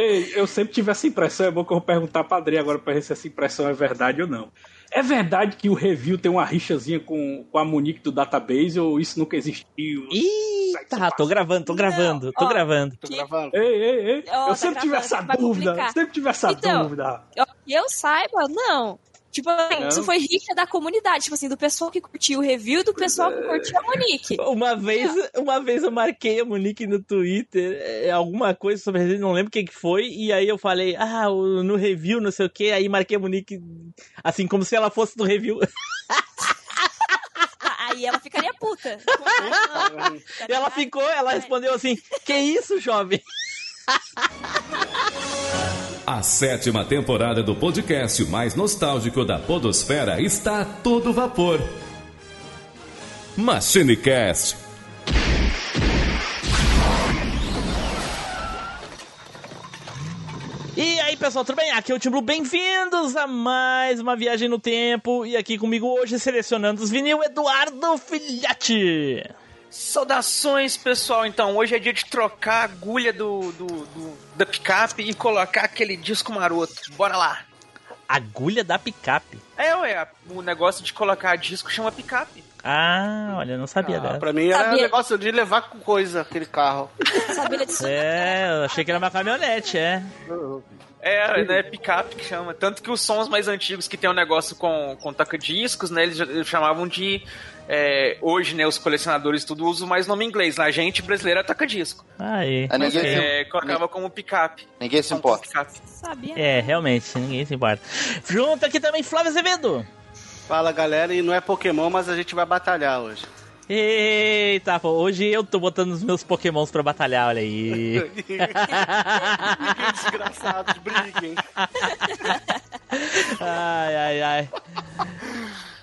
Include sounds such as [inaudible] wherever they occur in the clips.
Ei, eu sempre tive essa impressão, é bom que eu vou perguntar pra Adri agora pra ver se essa impressão é verdade ou não. É verdade que o review tem uma rixazinha com, com a Monique do database ou isso nunca existiu? Eita, tô gravando, tô gravando, tô ó, gravando. Tô gravando. Ei, ei, ei. Ó, eu tá sempre tive essa dúvida. Sempre tive essa Então, dúvida. Eu- Que eu saiba, não. Tipo, assim, Não? isso foi rixa da comunidade, tipo assim, do pessoal que curtiu o review e do pessoal que curtiu a Monique. [laughs] Uma vez, uma vez eu marquei a Monique no Twitter, é, alguma coisa sobre ele, não lembro o que que foi, e aí eu falei, ah, no review, não sei o que, aí marquei a Monique, assim, como se ela fosse do review. [laughs] Aí ela ficaria puta. E ela ficou, ela respondeu assim, que isso, jovem? [laughs] A sétima temporada do podcast mais nostálgico da Podosfera está a todo vapor. MachineCast. E aí, pessoal, tudo bem? Aqui é o Tim Blue, bem-vindos a mais uma viagem no tempo, e aqui comigo hoje, selecionando os vinil, Eduardo Filhote. Saudações, pessoal. Então, hoje é dia de trocar a agulha do, do, do- da picape e colocar aquele disco maroto. Bora lá. Agulha da picape. É, ué, o negócio de colocar disco chama picape. Ah, olha, eu não sabia Ah, dessa. pra mim era Sabia. negócio de levar com coisa aquele carro. [laughs] Sabia disso? É, eu achei que era uma caminhonete, é. É, né, picape que chama. Tanto que os sons mais antigos que tem um negócio com, com toca-discos, né, eles chamavam de... é, hoje, né, os colecionadores tudo usam mais nome em inglês. né? A gente brasileira toca-disco. Aí. Ah, ninguém, se, É, colocava como picape. ninguém se importa. picape. Sabia. É, realmente, ninguém se importa. Junto aqui também, Flávio Azevedo. Fala galera, e não é Pokémon, mas a gente vai batalhar hoje. Eita, pô, hoje eu tô botando os meus pokémons pra batalhar, olha aí. [laughs] Que desgraçados, briguem. ai, ai, ai.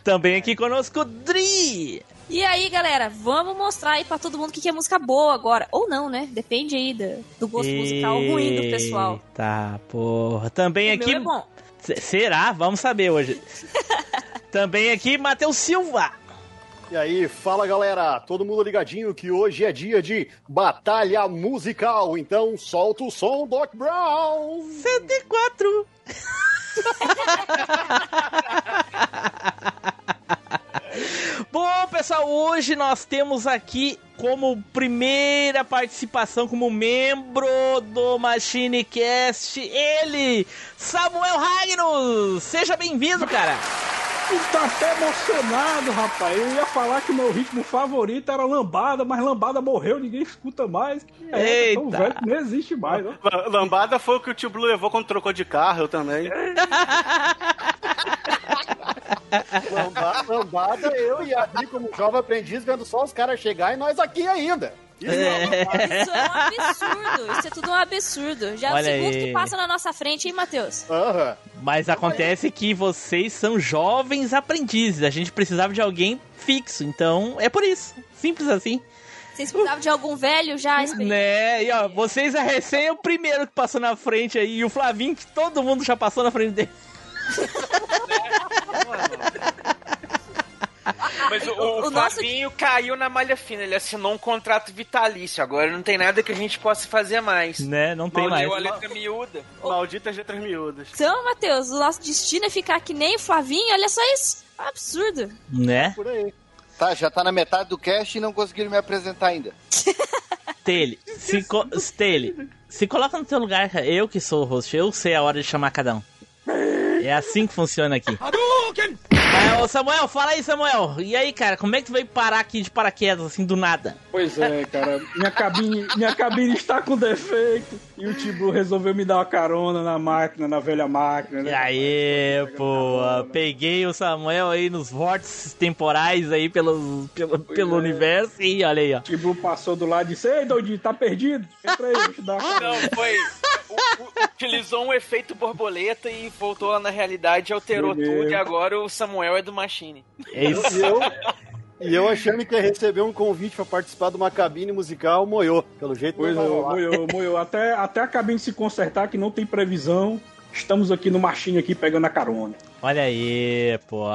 Também aqui conosco, Dri. E aí, galera, vamos mostrar aí pra todo mundo o que que é música boa agora. Ou não, né? Depende aí do, do gosto musical ruim do pessoal. Tá, porra. Também O aqui. meu é bom. Será? Vamos saber hoje. [laughs] Também aqui, Matheus Silva. E aí, fala galera, todo mundo ligadinho que hoje é dia de batalha musical, então solta o som, Doc Brown! 104. [laughs] Bom, pessoal, hoje nós temos aqui como primeira participação, como membro do MachineCast, ele, Samuel Ragnos. Seja bem-vindo, cara. Tô até emocionado, rapaz. Eu ia falar que o meu ritmo favorito era lambada, mas lambada morreu, ninguém escuta mais. É, tão Eita. velho que não existe mais. La- Lambada foi o que o tio Blue levou quando trocou de carro, eu também. [laughs] Lambada, lambada, eu e a Adri como jovem aprendiz vendo só os caras chegar e nós aqui ainda. Isso é. Isso é um absurdo. Isso é tudo um absurdo. Já é o Olha segundo aí. que passa na nossa frente, hein, Matheus? Aham. Mas acontece que vocês são jovens aprendizes. A gente precisava de alguém fixo, então é por isso. Simples assim. Vocês precisavam de algum velho já? Né? E ó, vocês é recém o primeiro que passou na frente aí. E o Flavinho, que todo mundo já passou na frente dele. [laughs] O, O- o o nosso- Flavinho caiu na malha fina, ele assinou um contrato vitalício. Agora não tem nada que a gente possa fazer mais. Né? Não tem mais. Maldeu a letra miúda. Malditas letras miúdas. Então, Matheus, o nosso destino é ficar que nem o Flavinho, olha só isso. Absurdo. Né? Por aí. Tá, já tá na metade do cast e não conseguiram me apresentar ainda. [laughs] Tele, se, co Tele, se coloca no teu lugar, cara. Eu que sou o host, eu sei a hora de chamar cada um. É assim que funciona aqui. Mas, ô Samuel, fala aí, Samuel. E aí, cara, como é que tu veio parar aqui de paraquedas, assim, do nada? Pois é, cara. Minha cabine, minha cabine está com defeito. E o Tibu resolveu me dar uma carona na máquina, na velha máquina. E né? aí, pô, peguei o Samuel aí nos vórtices temporais aí pelo, pelo, pelo universo e olha aí, ó. O Tibu passou do lado e disse: Ei, doidinho, tá perdido? Entra aí, deixa eu te dar uma carona. Não, foi. Utilizou um efeito borboleta e voltou lá na realidade, alterou Meu tudo Deus. e agora o Samuel é do Machine. É isso. E eu, e eu achando que ia receber um convite pra participar de uma cabine musical, moiou. Pelo jeito Pois é, não vai rolar. moiou, moiou. Até, até a cabine se consertar, que não tem previsão. Estamos aqui no machinho aqui pegando a carona. Olha aí, pô.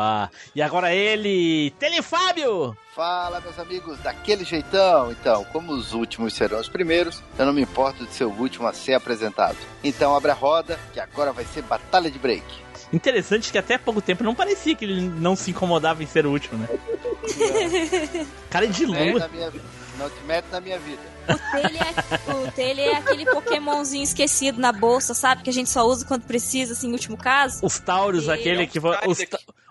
E agora ele, Telefábio! Fala, meus amigos, daquele jeitão. Então, como os últimos serão os primeiros, eu não me importo de ser o último a ser apresentado. Então, abre a roda, que agora vai ser batalha de break. Interessante que até pouco tempo não parecia que ele não se incomodava em ser o último, né? [laughs] Cara de lua. não te mete na minha vida. O Taylor é, o é aquele Pokémonzinho esquecido na bolsa, sabe? Que a gente só usa quando precisa, assim, em último caso. Os Taurus, E- aquele que. Os,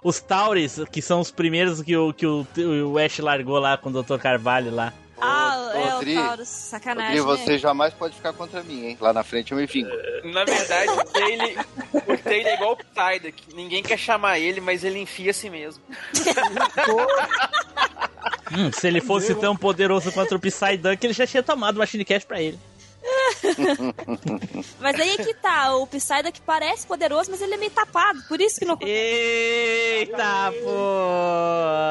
os Taures, que são os primeiros que o, que o, o Ash largou lá com o Dr. Carvalho lá. Ah, é Rodri, o Taurus. Sacanagem, né? você jamais pode ficar contra mim, hein? Lá na frente eu me vingo. Na verdade, o Taylor, o Taylor é igual o Psyduck. Ninguém quer chamar ele, mas ele enfia a si mesmo. Hum, se ele fosse tão poderoso contra o Psyduck, ele já tinha tomado o Machine Cash pra ele. [laughs] Mas aí é que tá, o Psyduck parece poderoso, mas ele é meio tapado, por isso que não... Eita, pô!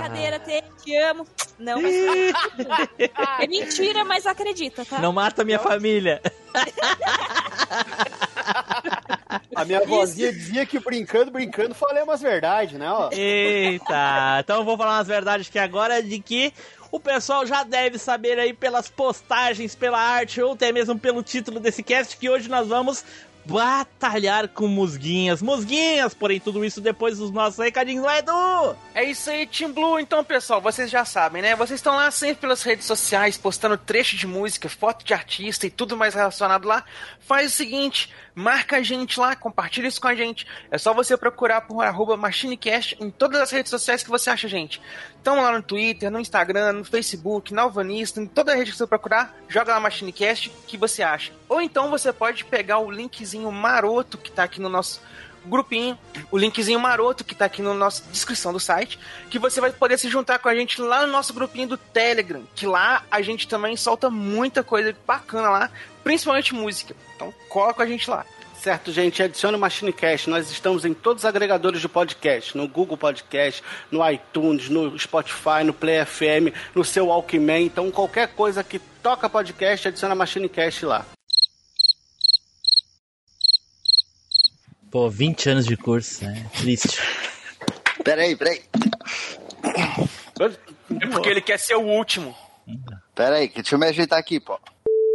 brincadeira, Taylor, te amo. Não, mas... [laughs] É mentira, mas acredita, tá? Não mata minha família. A minha vozinha dizia que brincando, brincando, falei umas verdades, né? Ó. Eita, então eu vou falar umas verdades que agora é de que o pessoal já deve saber aí pelas postagens, pela arte ou até mesmo pelo título desse cast que hoje nós vamos batalhar com musguinhas. Musguinhas, porém tudo isso depois dos nossos recadinhos, não é, Edu? É isso aí, Team Blue. Então, pessoal, vocês já sabem, né? Vocês estão lá sempre pelas redes sociais, postando trecho de música, foto de artista e tudo mais relacionado lá. Faz o seguinte, marca a gente lá, compartilha isso com a gente. É só você procurar por arroba MachineCast em todas as redes sociais que você acha, gente. Então lá no Twitter, no Instagram, no Facebook, na Alvanista, em toda rede que você procurar, joga lá MachineCast que você acha. Ou então você pode pegar o linkzinho maroto que tá aqui no nosso grupinho, o linkzinho maroto que tá aqui na nossa descrição do site, que você vai poder se juntar com a gente lá no nosso grupinho do Telegram, que lá a gente também solta muita coisa bacana lá, principalmente música. Então cola com a gente lá. Certo, gente, adicione o MachineCast. Nós estamos em todos os agregadores de podcast, no Google Podcast, no iTunes, no Spotify, no Play FM, no seu Walkman. Então, qualquer coisa que toca podcast, adiciona MachineCast lá. Pô, 20 anos de curso, é triste. Peraí, peraí. É porque ele quer ser o último. Peraí, que deixa eu me ajeitar aqui, pô.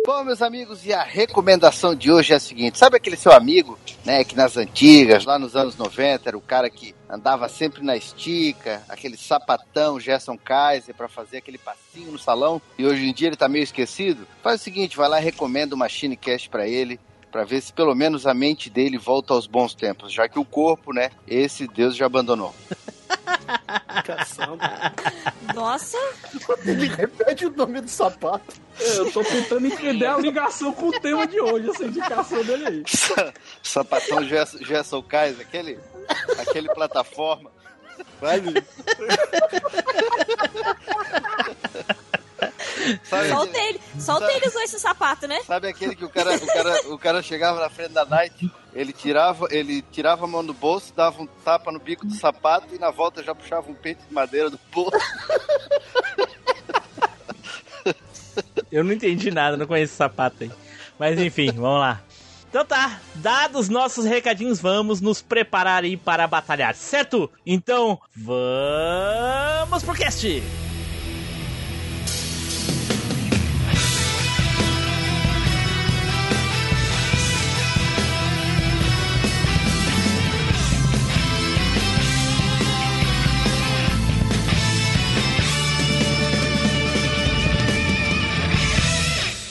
Bom, meus amigos, e a recomendação de hoje é a seguinte: sabe aquele seu amigo, né, que nas antigas, lá nos anos 90, era o cara que andava sempre na estica, aquele sapatão Gerson Kaiser pra fazer aquele passinho no salão, e hoje em dia ele tá meio esquecido? Faz o seguinte: vai lá e recomenda o Machine Cast pra ele. Pra ver se pelo menos a mente dele volta aos bons tempos, já que o corpo, né? Esse Deus já abandonou. [laughs] Nossa, Repete o nome do sapato. É, Eu tô tentando entender a ligação com o tema de hoje, essa indicação dele aí. [laughs] Sapatão Gerson, Gerson Kaiser, aquele, aquele plataforma. Vai. [laughs] Sabe só o Taylor, só o usou esse sapato, né? sabe aquele que o cara, o, cara, o cara chegava na frente da Nike, ele tirava, ele tirava a mão do bolso, dava um tapa no bico do sapato e na volta já puxava um pente de madeira do bolso. Eu não entendi nada, não conheço esse sapato aí. Mas enfim, vamos lá. Então tá, dados nossos recadinhos, vamos nos preparar aí para batalhar, certo? Então, vamos pro cast!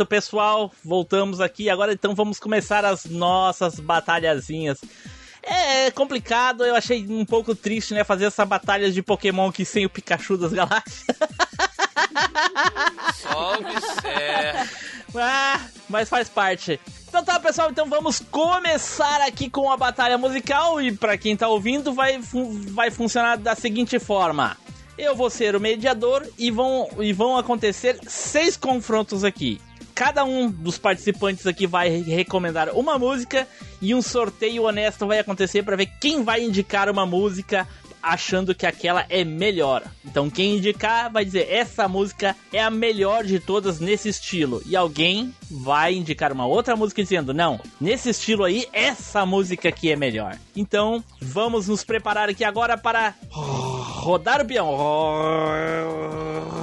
Certo, pessoal, voltamos aqui. Agora então vamos começar as nossas batalhazinhas. É complicado, eu achei um pouco triste, né? Fazer essa batalha de Pokémon aqui sem o Pikachu das galáxias. [laughs] Só observa. Ah, mas faz parte. Então tá, pessoal, então vamos começar aqui com a batalha musical e pra quem tá ouvindo vai, vai funcionar da seguinte forma. Eu vou ser o mediador e vão, e vão acontecer seis confrontos aqui. Cada um dos participantes aqui vai recomendar uma música e um sorteio honesto vai acontecer para ver quem vai indicar uma música achando que aquela é melhor. Então quem indicar vai dizer essa música é a melhor de todas nesse estilo e alguém vai indicar uma outra música dizendo não, nesse estilo aí essa música aqui é melhor. Então vamos nos preparar aqui agora para rodar o peão.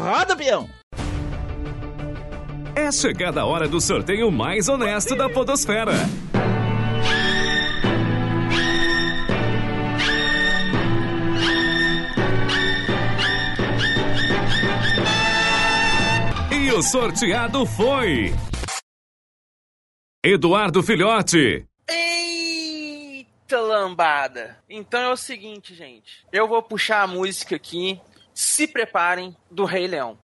Roda o peão. É chegada a hora do sorteio mais honesto da Podosfera. E o sorteado foi. Eduardo Filhote. Eita lambada! Então é o seguinte, gente. Eu vou puxar a música aqui. Se preparem do Rei Leão.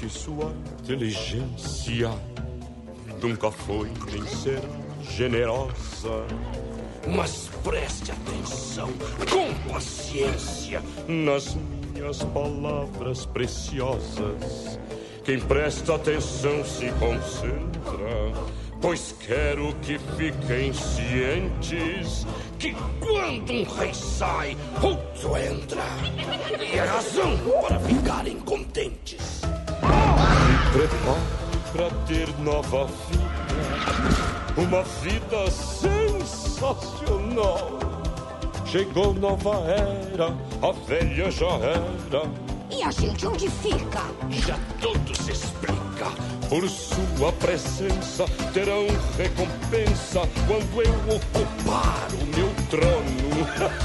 Que sua inteligência nunca foi nem será generosa. Mas preste atenção, com paciência, nas minhas palavras preciosas. Quem presta atenção se concentra, pois quero que fiquem cientes que quando um rei sai, outro entra. E é razão para ficarem contentes. Se prepare para ter nova vida, uma vida sensacional. Chegou nova era, a velha já era. E a gente onde fica? Já tudo se explica. Por sua presença terão recompensa quando eu ocupar o meu trono.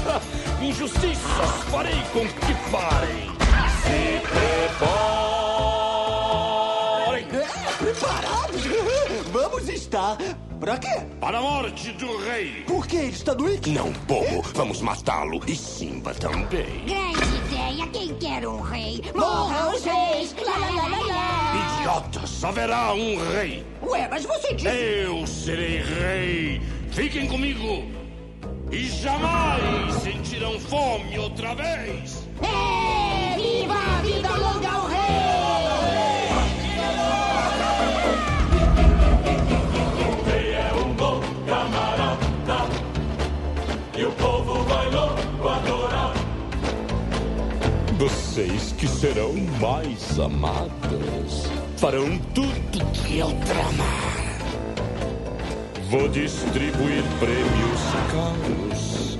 [laughs] Injustiças farei com que parem. Se preparem. Vamos estar. Pra quê? Para a morte do rei. Por que ele está doente? Não, bobo. Vamos matá-lo. E Simba também. Grande ideia, quem quer um rei? Morra os reis! Lá, lá, lá, lá. Idiotas, haverá um rei. Ué, mas você disse... Eu serei rei. Fiquem comigo. E jamais sentirão fome outra vez. É, viva a vida longa ao rei! Vocês que serão mais amadas farão tudo que eu tramar. Vou distribuir prêmios caros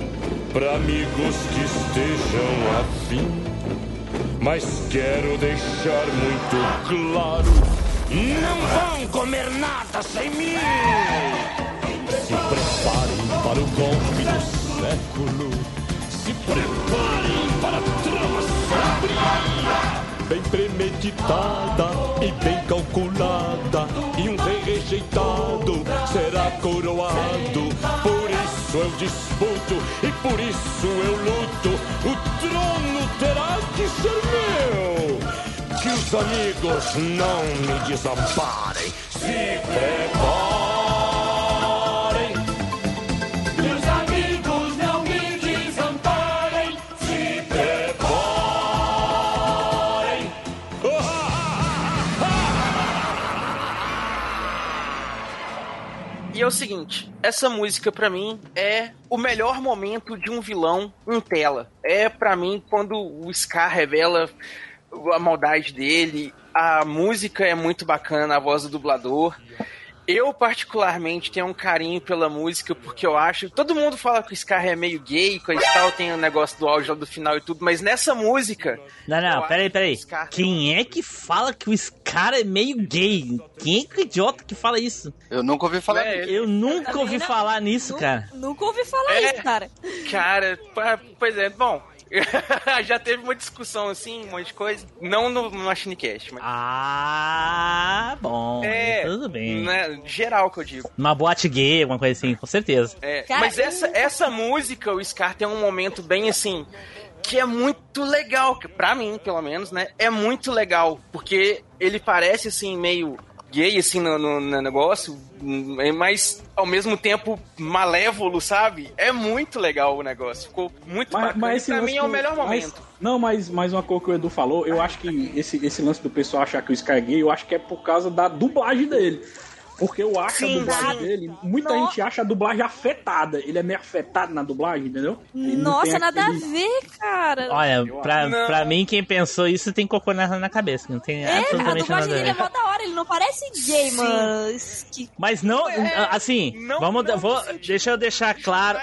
para amigos que estejam afim. Mas quero deixar muito claro: não vão comer nada sem mim. Se preparem para o golpe do século. Se preparem Bem premeditada e bem calculada. E um rei rejeitado será coroado. Por isso eu disputo e por isso eu luto. O trono terá que ser meu. Que os amigos não me desamparem. Se preparem. O seguinte, essa música pra mim é o melhor momento de um vilão em tela. É pra mim quando o Scar revela a maldade dele, a música é muito bacana, a voz do dublador. Eu, particularmente, tenho um carinho pela música, porque eu acho. Todo mundo fala que o Scar é meio gay, coisa e tal, tem o negócio do áudio lá do final e tudo, mas nessa música. Não, não, peraí, peraí. que Scar- Quem é que fala que o Scar é meio gay? Quem é que é idiota que fala isso? Eu nunca ouvi falar É, nisso. Eu nunca ouvi não. falar nisso, cara. Nunca ouvi falar É. isso, cara. Cara, pois é, bom. [laughs] Já teve uma discussão assim, um monte de coisa. Não no Machine Cast, mas. Ah, bom. É, Tudo bem. né, geral que eu digo. Uma boate gay, alguma coisa assim, com certeza. É, mas essa, essa música, o Scar tem um momento bem assim. Que é muito legal, que pra mim, pelo menos, né? É muito legal. Porque ele parece assim, meio gay, assim, no, no- no negócio, hum, mas ao mesmo tempo malévolo, sabe? É muito legal o negócio. Ficou muito Mas, bacana. mas pra mim é o melhor mas- momento. não, mas, mas uma coisa que o Edu falou, eu acho que esse, esse lance do pessoal achar que o Sky é gay, eu acho que é por causa da dublagem dele. Porque eu acho Sim, a dublagem dele, muita No- gente acha a dublagem afetada. Ele é meio afetado na dublagem, entendeu? Ele Nossa, nada aquele- a ver, cara. Olha, pra, Não. pra mim, quem pensou isso tem cocô na, na cabeça. Não tem É, absolutamente dublagem nada a dele é ver. mó da hora, ele não parece gay, mano. Que- Mas não, É, assim, não- vamos, não vou, deixa eu deixar claro,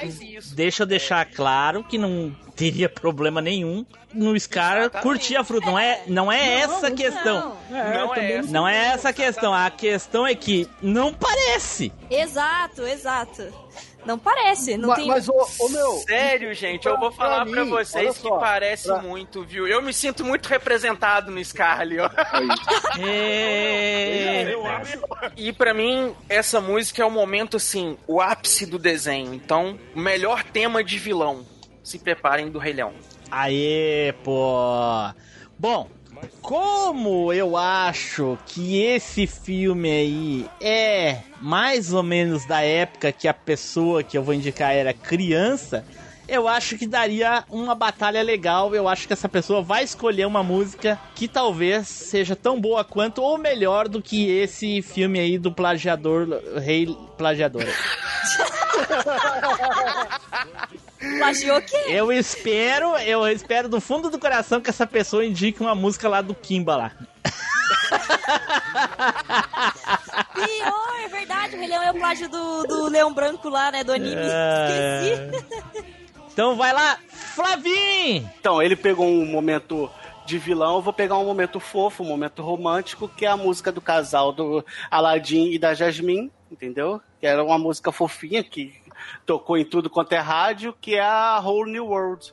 deixa eu deixar claro que não teria problema nenhum no Scar Exatamente. curtir a fruta. Não é, não é essa a questão. Não. É, Não é essa. Não é essa a questão. A questão é que não parece. Exato, exato. Não parece, não Ma- tem... Mas, ô, ô, meu. Sério, gente, eu pra- vou falar pra pra, mim, vocês olha que só, parece pra- muito, viu? Eu me sinto muito representado no Scar ali, ó. [laughs] É... Eu acho. E pra mim, essa música é o momento, assim, o ápice do desenho. Então, o melhor tema de vilão. Se preparem do Rei Leão. Aê, pô. Bom, como eu acho que esse filme aí é mais ou menos da época que a pessoa que eu vou indicar era criança, eu acho que daria uma batalha legal. Eu acho que essa pessoa vai escolher uma música que talvez seja tão boa quanto ou melhor do que esse filme aí do plagiador, Rei Plagiador. [laughs] Plagiou o quê? Eu espero, eu espero do fundo do coração que essa pessoa indique uma música lá do Kimba lá. Pior, é verdade, o Rei Leão é o plágio do, do Leão Branco lá, né, do anime. É. Esqueci. Então vai lá, Flavim! Então, ele pegou um momento de vilão, eu vou pegar um momento fofo, um momento romântico, que é a música do casal do Aladdin e da Jasmine, entendeu? Que era uma música fofinha que tocou em tudo quanto é rádio, que é a Whole New World.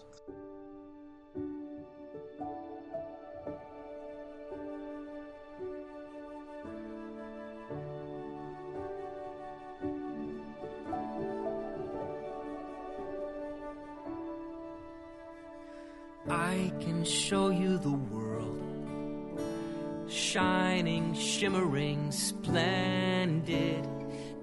I can show you the world. Shining, shimmering, splendid.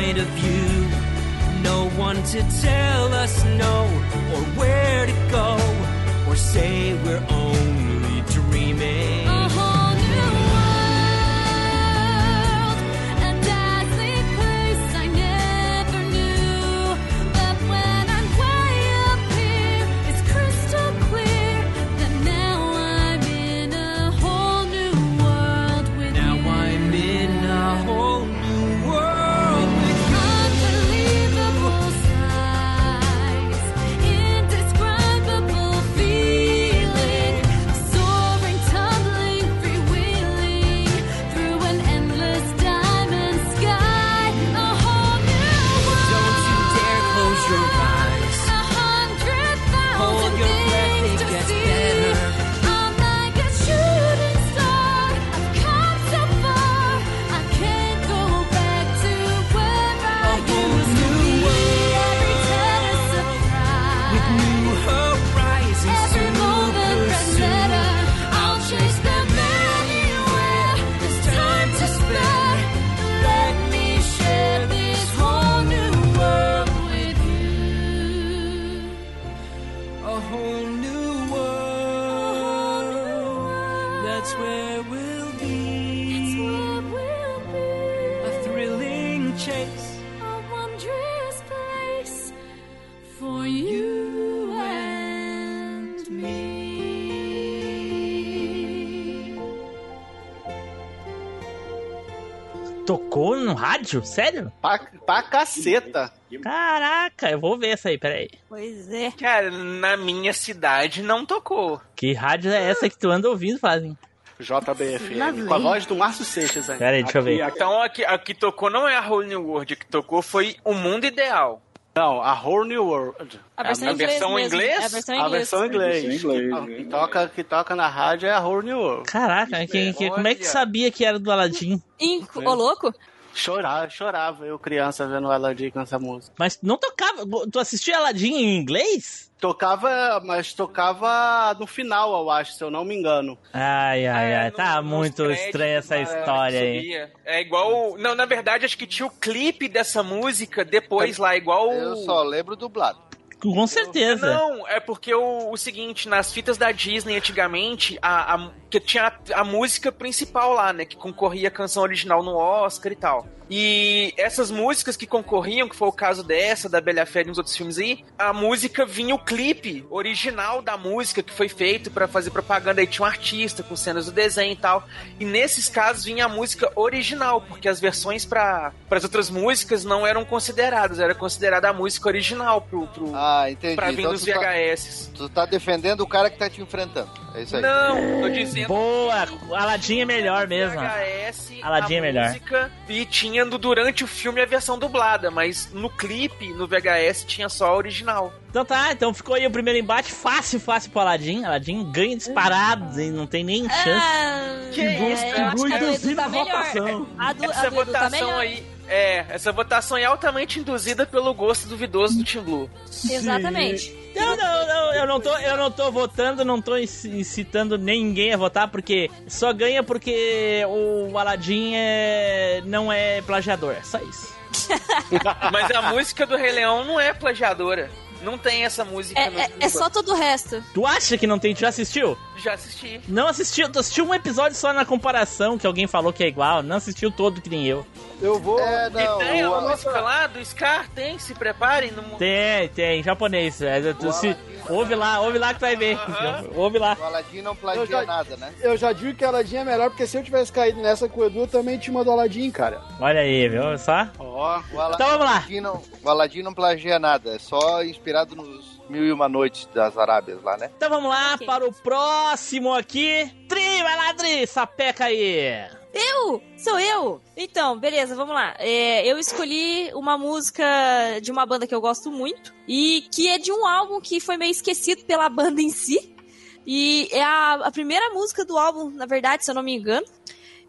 point of view. No one to tell us no or where to go or say we're only dreaming. No rádio? Sério? Pra, pra caceta. Caraca, eu vou ver essa aí, peraí. Pois é. Cara, na minha cidade não tocou. Que rádio é essa que tu anda ouvindo, fazem? JBFM. Com a voz do Márcio Seixas aí. Pera aí, deixa eu ver. Então a que, a que tocou não é a Whole New World, a que tocou foi O Mundo Ideal. Não, a Whole New World. A versão A em inglês versão inglês? A versão em A inglês. versão em inglês. Que, que toca, que toca na rádio é a Whole New World. Caraca, que, que- como é que sabia que era do Aladdin? Inco, ô louco? Chorava, chorava, eu criança vendo o Aladdin com essa música. Mas não tocava. Tu assistiu Aladdin em inglês? Tocava, mas tocava no final, eu acho, se eu não me engano. Ai, ai, ai. Tá muito estranha essa história aí. É igual. Não, na verdade, acho que tinha o clipe dessa música depois lá, igual. Eu só lembro dublado. Com certeza. Não, é porque o, o seguinte, nas fitas da Disney antigamente, a, a- que tinha a, a música principal lá, né? Que concorria a canção original no Oscar e tal. E essas músicas que concorriam, que foi o caso dessa, da Bela Fera e uns outros filmes aí, a música vinha o clipe original da música que foi feito pra fazer propaganda. Aí tinha um artista com cenas do desenho e tal. E nesses casos vinha a música original, porque as versões para as outras músicas não eram consideradas, era considerada a música original pro, pro, Ah, entendi. pra vir Então nos tu tá- VHS. Tu tá defendendo o cara que tá te enfrentando. É isso aí. Não, tô dizendo. Boa, Aladdin é melhor mesmo. VHS, Aladdin é a melhor. música, e tinha no- durante o filme a versão dublada, mas no clipe, no VHS, tinha só a original. Então tá, então ficou aí o primeiro embate fácil, fácil pro Aladdin. Aladdin ganha disparado, e não tem nem chance. Ah, Que é, isso, eu acho que a do Edu tá a melhor. votação. A do, a Essa do tá votação melhor. aí. É, essa votação é altamente induzida pelo gosto duvidoso do Team Blue. Exatamente. Não, não, não, eu não tô, eu não tô votando, não tô inci- incitando ninguém a votar, porque só ganha porque o Aladdin é, não é plagiador, é só isso. [laughs] Mas a música do Rei Leão não é plagiadora. Não tem essa música É, no é, é só todo o resto. Tu acha que não tem? Tu já assistiu? Já assisti. Não assistiu, tu assistiu um episódio só na comparação, que alguém falou que é igual, não assistiu todo que nem eu. Eu vou. É, E não. tem a o- música lá do Scar? Tem, se preparem. No... Tem, tem, japonês. é, tu se- ouve lá, ouve lá que tu vai ver. Ouve lá. O Aladdin não plagia Eu já- nada, né? Eu já digo que a Aladdin é melhor, porque se eu tivesse caído nessa com o Edu, eu também tinha uma do Aladdin, cara. Olha aí, viu? Só. Ó, O Ala- Então vamos lá. Aladdin não, o Aladdin não plagia nada, é só inspirado nos Mil e Uma Noites das Arábias lá, né? Então vamos lá Ok. para o próximo aqui. Tri, vai lá, Tri, sapeca aí. Eu? Sou eu? Então, beleza, vamos lá. É, eu escolhi uma música de uma banda que eu gosto muito e que é de um álbum que foi meio esquecido pela [laughs] banda em si. E é a, a primeira música do álbum, na verdade, se eu não me engano.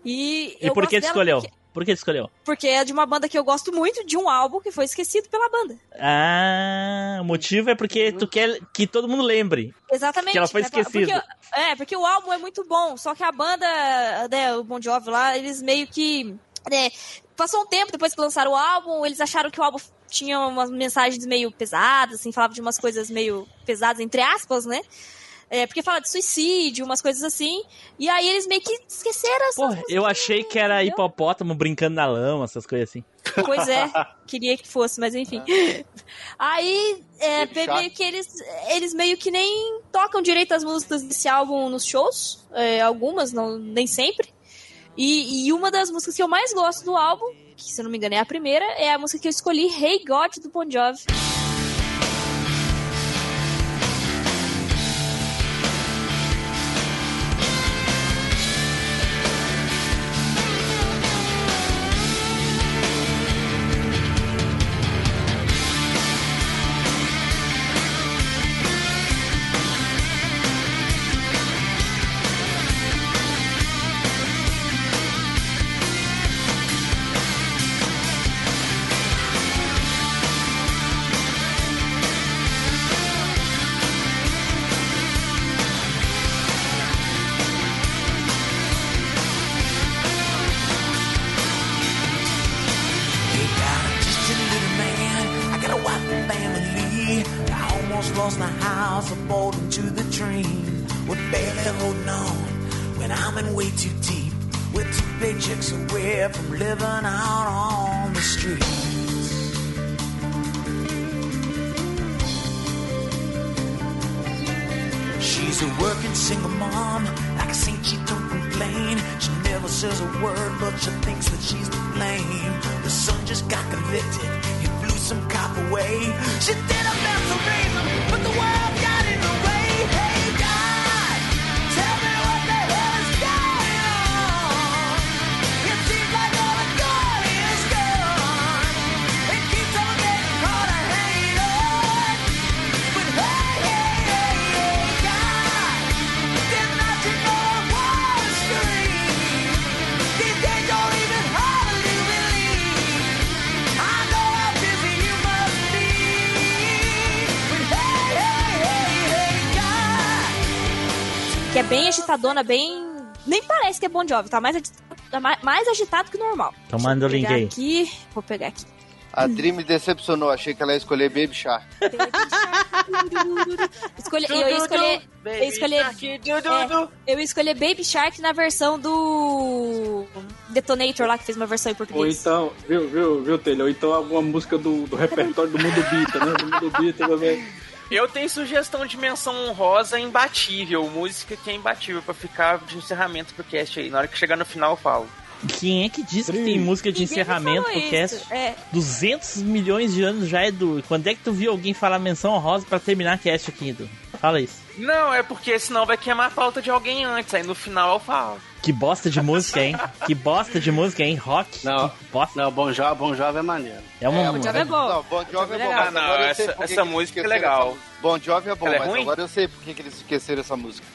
E, E eu por gosto que tu escolheu? Porque, Por que escolheu? porque é de uma banda que eu gosto muito, de um álbum que foi esquecido pela banda. Ah, o motivo é porque tu quer que todo mundo lembre. Exatamente. Que ela foi É, porque- esquecida. é, porque o álbum é muito bom, só que a banda, né, o Bon Jovi lá, eles meio que... né, passou um tempo depois que lançaram o álbum, eles acharam que o álbum tinha umas mensagens meio pesadas, assim, falava de umas coisas meio pesadas, entre aspas, né? É, porque fala de suicídio, umas coisas assim. E aí eles meio que esqueceram essas Porra, eu achei que era hipopótamo brincando na lama, essas coisas assim. Pois é, [laughs] queria que fosse, mas enfim. [laughs] Aí, é, Baby Shark. meio que eles, eles meio que nem tocam direito as músicas desse álbum nos shows, é, algumas, não, nem sempre. E, e uma das músicas que eu mais gosto do álbum, que se eu não me engano é a primeira, é a música que eu escolhi, Hey God, do Bon Jovi. Agitadona, bem. Nem parece que é Bon Jovi, tá mais, agi- tá ma- mais agitado que normal. Então manda o Vou link pegar aí. aqui. Vou pegar aqui. A Dream me decepcionou, achei que ela ia escolher Baby Shark. [laughs] Escolhi, eu ia escolher. Eu ia escolher, é, eu ia escolher Baby Shark na versão do Detonator lá, que fez uma versão em Ou português. então, viu, viu, viu, Telha? Ou então alguma música do, do repertório do Mundo Bita, né? Do Mundo Bita também. Eu tenho sugestão de menção honrosa imbatível, música que é imbatível pra ficar de encerramento pro cast aí. Na hora que chegar no final eu falo. Quem é que diz que tem música de Ninguém me encerramento pro cast? É, 200 milhões de anos já, Edu. Quando é que tu viu alguém falar menção honrosa pra terminar cast aqui, Edu? Fala isso. Não, é porque senão vai queimar a pauta de alguém antes, aí no final eu falo. Que bosta de música, hein? Que bosta de música, hein? Rock. Não, Que bosta. não, Bon Jovi, bon Jovi é maneiro. É uma. Bon Jovi é bom. Não, Bon Jovi é bom. legal. mas Ah, não, agora eu sei essa- que essa música é legal. Bon Jovi é bom, Ela é mas ruim? agora eu sei por que eles esqueceram essa música.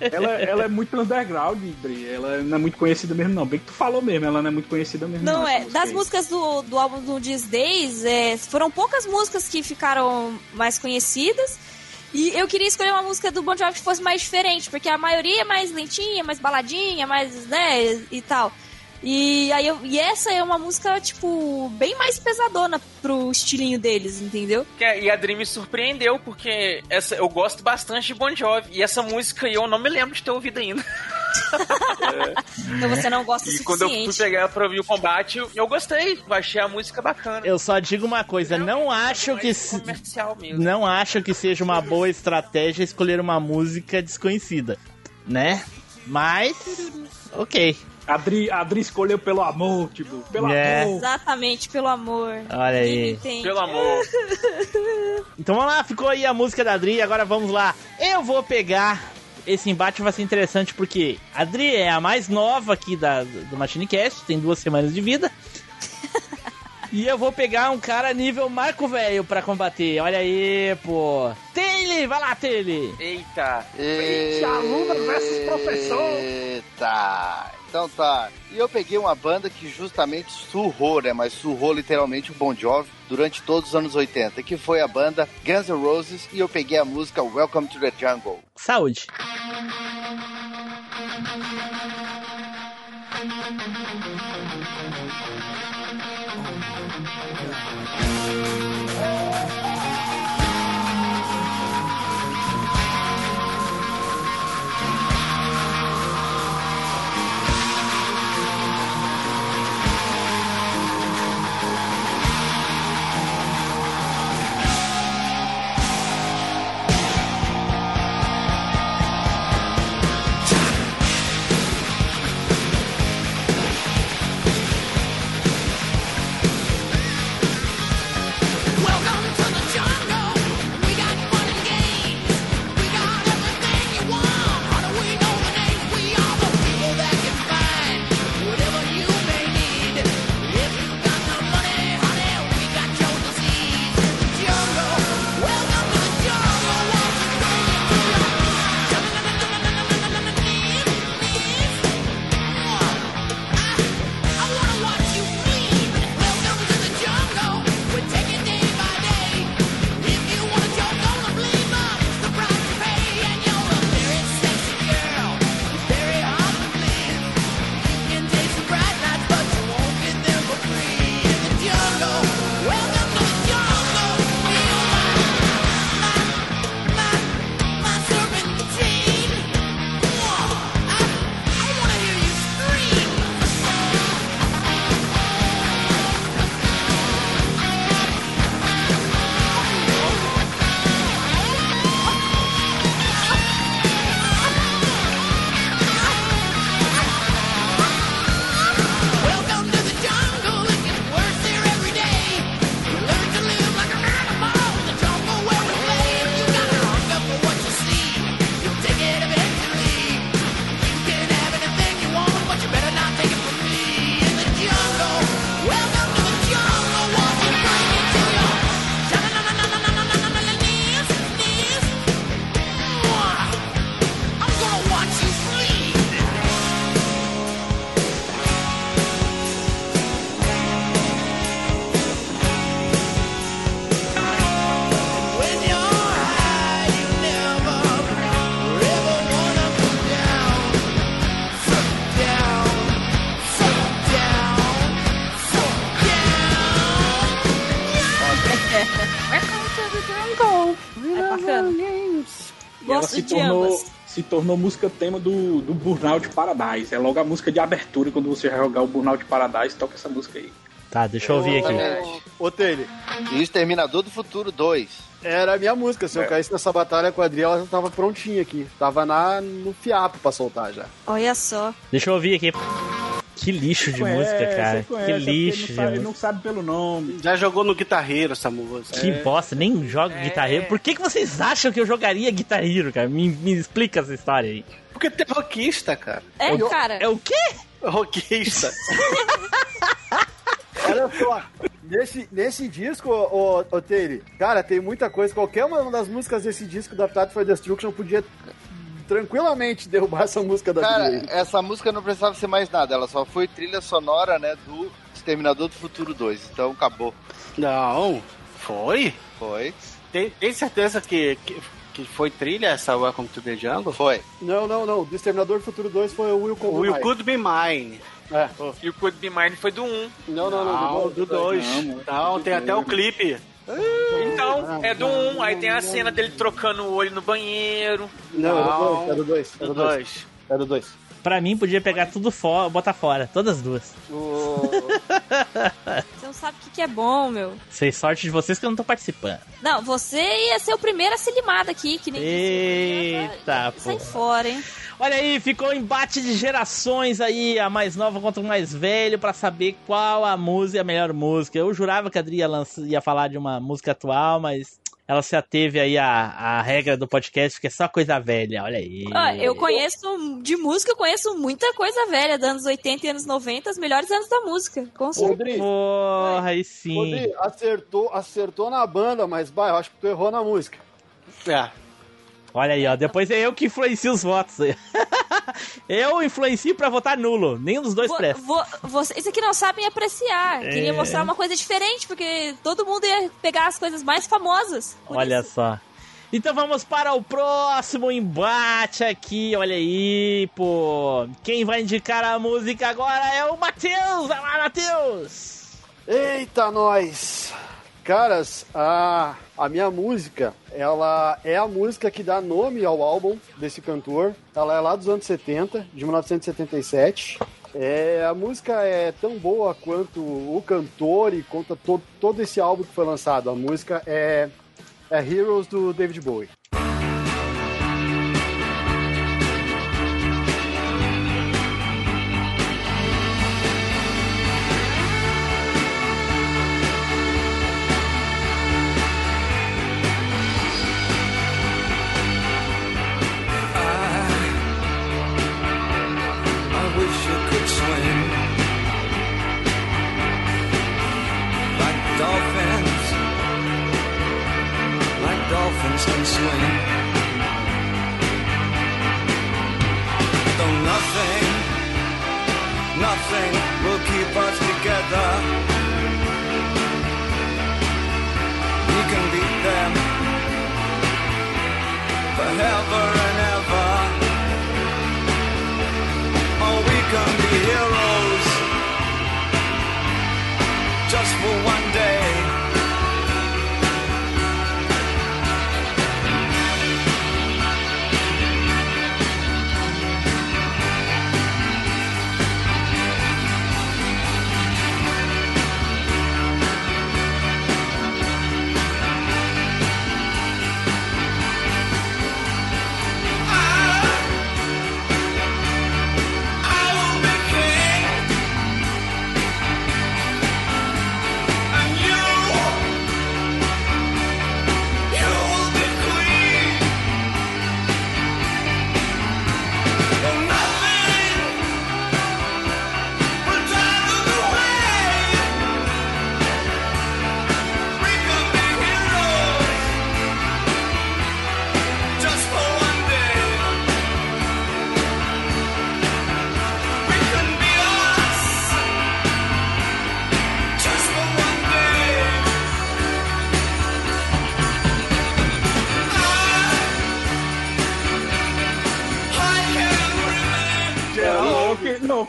Ela, ela é muito underground, Dri. Ela não é muito conhecida mesmo, não. Bem que tu falou mesmo, ela não é muito conhecida mesmo. Não, essa é. música Das aí. músicas do, do álbum do These Days, é, foram poucas músicas que ficaram mais conhecidas. E eu queria escolher uma música do Bon Jovi que fosse mais diferente, porque a maioria é mais lentinha, mais baladinha, mais, né, e tal. E, aí eu- e essa é uma música, tipo, bem mais pesadona pro estilinho deles, entendeu? É, E a Dream me surpreendeu, porque essa, eu gosto bastante de Bon Jovi. E essa música eu não me lembro de ter ouvido ainda. [laughs] [laughs] Então você não gosta o E quando eu fui pegar pra ouvir o combate, eu, gostei. Achei a música bacana. Eu só digo uma coisa, não acho que se- comercial mesmo. não acho que seja uma boa estratégia escolher uma música desconhecida, né? Mas OK. A Dri, a Dri escolheu pelo amor, tipo, pelo É. amor. Exatamente, pelo amor. Olha aí. Pelo amor. [laughs] Então vamos lá, ficou aí a música da Adri, agora vamos lá. Eu vou pegar. Esse embate vai ser interessante porque a Adri é a mais nova aqui da, do Machine Cast, tem duas semanas de vida. E eu vou pegar um cara nível Marco Velho pra combater. Olha aí, pô. Taylor, vai lá, Taylor. Eita. Eita, aluno versus professor. Eita, então tá. E eu peguei uma banda que justamente surrou, né? Mas surrou literalmente o Bon Jovi durante todos os anos 80, que foi a banda Guns N' Roses, e eu peguei a música Welcome to the Jungle. Saúde! Ela Gosto se de tornou, ambas. se tornou música tema do, do Burnout Paradise. É logo a música de abertura quando você vai jogar o Burnout Paradise, toca essa música aí. Tá, deixa eu ouvir aqui. Ô, Tele, E o Exterminador do Futuro 2. era a minha música. Se eu É. caísse nessa batalha com a Adri, ela já tava prontinha aqui. Tava na, no fiapo pra soltar já. Olha só. Deixa eu ouvir aqui. Que lixo de Conhece, música, cara. conhece, que é lixo Não sabe, não sabe pelo nome. Já jogou no guitarreiro essa música. Que bosta, nem jogo Guitar Hero. Por que, que vocês acham que eu jogaria Guitar Hero, cara? Me, me explica essa história aí. Porque tem rockista, cara. É, cara. É o quê? Rockista. [laughs] Olha só, nesse, nesse disco, ô, ô, ô Taylor, cara, tem muita coisa. Qualquer uma das músicas desse disco da Appetite for Destruction podia tranquilamente derrubar essa música da Cara, Adri. essa música não precisava ser mais nada, ela só foi trilha sonora, né, do Exterminador do Futuro 2. Então acabou. Não, foi? Foi. Tem, tem certeza que, que, que foi trilha essa Welcome to the Jungle? Foi. Não, não, não. Do Exterminador Futuro 2 foi o Will O Will Compromise. Could Be Mine. É. E o Could Be Mine foi do 1. Não, não, não. Não, do 2. Não, tem até o clipe. Então, é do 1. Aí tem a cena dele trocando o olho no banheiro. Não, é do 2. É Do do 2. 2. É do 2. Pra mim, podia pegar tudo fora, botar fora, todas as duas. Não [laughs] sabe o que, que é bom, meu. Sei sorte de vocês que eu não tô participando. Não, você ia ser o primeiro a ser limado aqui, que nem Eita, Sai pô. fora, hein? Olha aí, ficou um embate de gerações aí, a mais nova contra o mais velho, pra saber qual a música, a melhor música. Eu jurava que a Adri ia, ia falar de uma música atual, mas ela se ateve aí à, à regra do podcast, que é só coisa velha, olha aí. Ó, eu conheço, de música, eu conheço muita coisa velha, dos anos 80 e anos 90, os melhores anos da música, com certeza. Porra, aí sim. Rodri, acertou, acertou na banda, mas, bah, eu acho que tu errou na música. É. Olha aí, ó. Depois é eu que influencio os votos. [laughs] eu influencio pra votar nulo. Nenhum dos dois Vo- presta. vo- vocês aqui não sabem apreciar. É. Queria mostrar uma coisa diferente, porque todo mundo ia pegar as coisas mais famosas. Olha isso. só. Então vamos para o próximo embate aqui. Olha aí, pô. Quem vai indicar a música agora é o Matheus. Vai lá, Matheus. Eita, nós! Caras, a, a minha música, ela é a música que dá nome ao álbum desse cantor. Ela é lá dos anos 70, de 1977. É, a música é tão boa quanto o cantor e conta to, todo esse álbum que foi lançado. A música é, é Heroes do David Bowie. Forever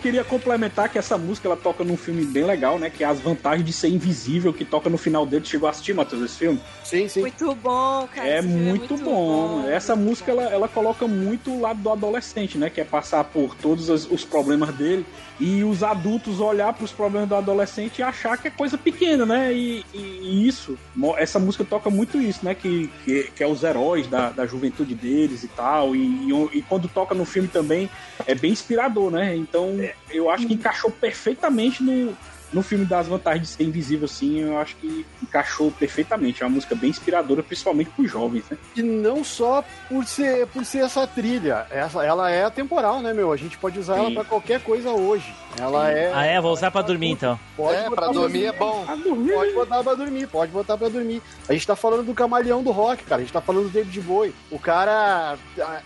queria complementar que essa música ela toca num filme bem legal, né? Que é As Vantagens de Ser Invisível, que toca no final dele. Chegou a assistir, Matheus, esse filme? Sim, sim. Muito bom, cara. É esse filme muito, bom. Essa música ela, ela coloca muito o lado do adolescente, né? Que é passar por todos os, os problemas dele e os adultos olhar para os problemas do adolescente e achar que é coisa pequena, né? E, e- e isso, essa música toca muito isso, né? Que, que, que é os heróis da, da juventude deles e tal. E, e, e quando toca no filme também é bem inspirador, né? Então eu acho que encaixou perfeitamente no. No filme das vantagens de ser invisível, sim, eu acho que encaixou perfeitamente. É uma música bem inspiradora, principalmente para os jovens, né? E não só por ser, por ser essa trilha. Essa, ela é atemporal, né, meu? A gente pode usar ela Sim. pra qualquer coisa hoje. Ela é. Ah, é? Vou usar pra dormir então. Pode É, botar pra dormir é bom. Pode botar pra dormir, pode botar pra dormir. A gente tá falando do camaleão do rock, cara. A gente tá falando do David Bowie. O cara.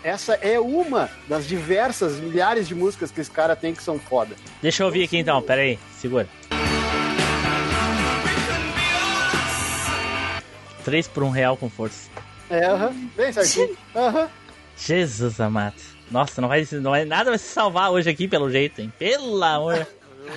Essa é uma das diversas milhares de músicas que esse cara tem que são foda. Deixa eu ouvir aqui então, pera aí, segura. 3 por 1 real com força. É, aham. Bem certinho. Aham. Jesus amado. Nossa, não vai, não vai, nada vai se salvar hoje aqui pelo jeito, hein? Pelo amor.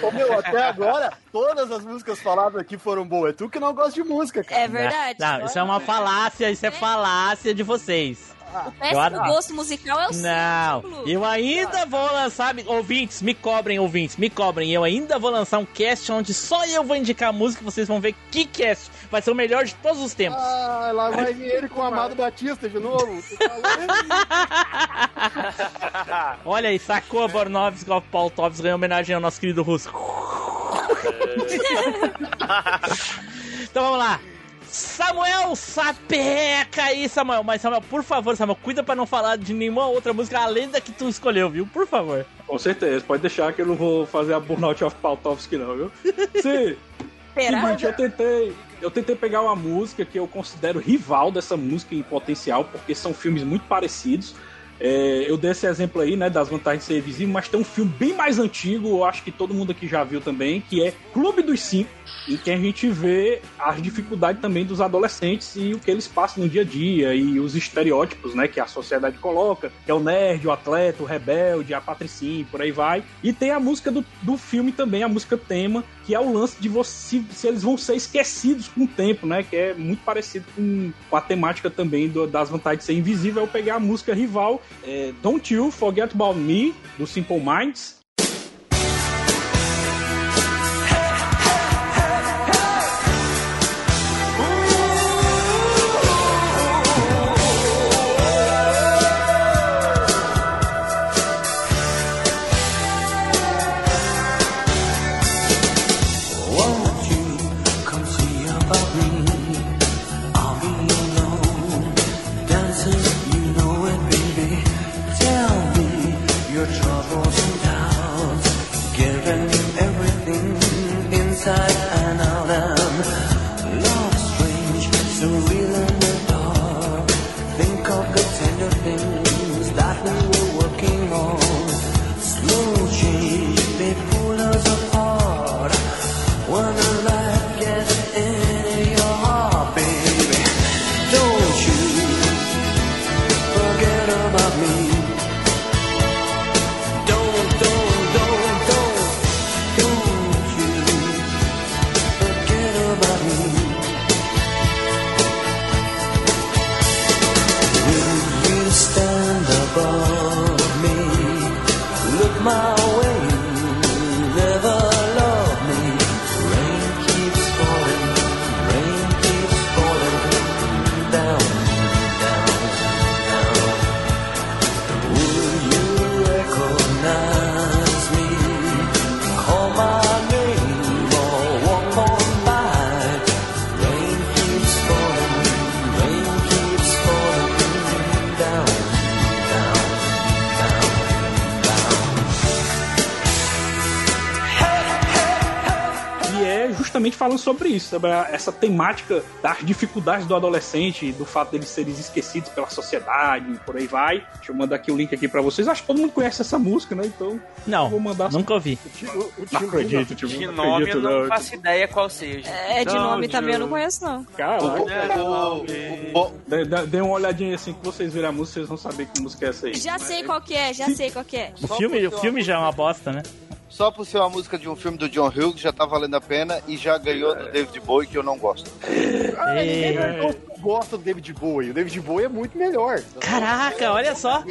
Ô, meu, até agora, todas as músicas faladas aqui foram boas. É tu que não gosta de música, cara. É verdade. Não, isso é uma falácia, isso é falácia de vocês. O Eu péssimo adoro. gosto musical é o Não, eu ainda vou lançar, me- ouvintes, me cobrem, ouvintes, me cobrem. Eu ainda vou lançar um cast onde só eu vou indicar a música e vocês vão ver que cast vai ser o melhor de todos os tempos. Ah, lá vai vir [laughs] ele com o Amado Batista de novo. [laughs] Olha aí, sacou a Bornovski, o Paul Tops ganhou homenagem ao nosso querido russo. [laughs] então vamos lá. Samuel Sapeca aí, Samuel. Mas, Samuel, por favor, Samuel, cuida pra não falar de nenhuma outra música além da que tu escolheu, viu? Por favor. Com certeza, pode deixar que eu não vou fazer a Burnout of Pautovski, não, viu? Sim. Será? Seguinte, eu tentei, eu tentei pegar uma música que eu considero rival dessa música em potencial, porque são filmes muito parecidos. É, eu dei esse exemplo aí, né, das vantagens de ser visível, mas tem um filme bem mais antigo, eu acho que todo mundo aqui já viu também, que é Clube dos Cinco, em que a gente vê as dificuldades também dos adolescentes e o que eles passam no dia a dia e os estereótipos, né, que a sociedade coloca, que é o nerd, o atleta, o rebelde, a patricinha, por aí vai. E tem a música do, do filme também, a música tema, que é o lance de você, se eles vão ser esquecidos com o tempo, né, que é muito parecido com, com a temática também do- das vantagens de ser invisível. Eu peguei a música rival, é, Don't You Forget About Me, do Simple Minds, falando sobre isso, sobre essa temática das dificuldades do adolescente, do fato deles serem esquecidos pela sociedade e por aí vai. Deixa eu mandar aqui o link aqui pra vocês. Acho que todo mundo conhece essa música, né? Então. Não, vou mandar. nunca ouvi. Não acredito, tipo, De não nome acredito, eu não não. faço ideia qual seja. É, de nome também eu não conheço, não. Caraca. Dê uma olhadinha assim que vocês viram a música, vocês vão saber que música é essa aí. Já sei qual que é, já sei qual que é. O filme, o filme já é uma bosta, né? Só por ser uma música de um filme do John Hughes já tá valendo a pena e já ganhou do David Bowie, que eu não gosto. Ah, ninguém É. gosta- gosta do David Bowie. O David Bowie é muito melhor. Caraca, olha só.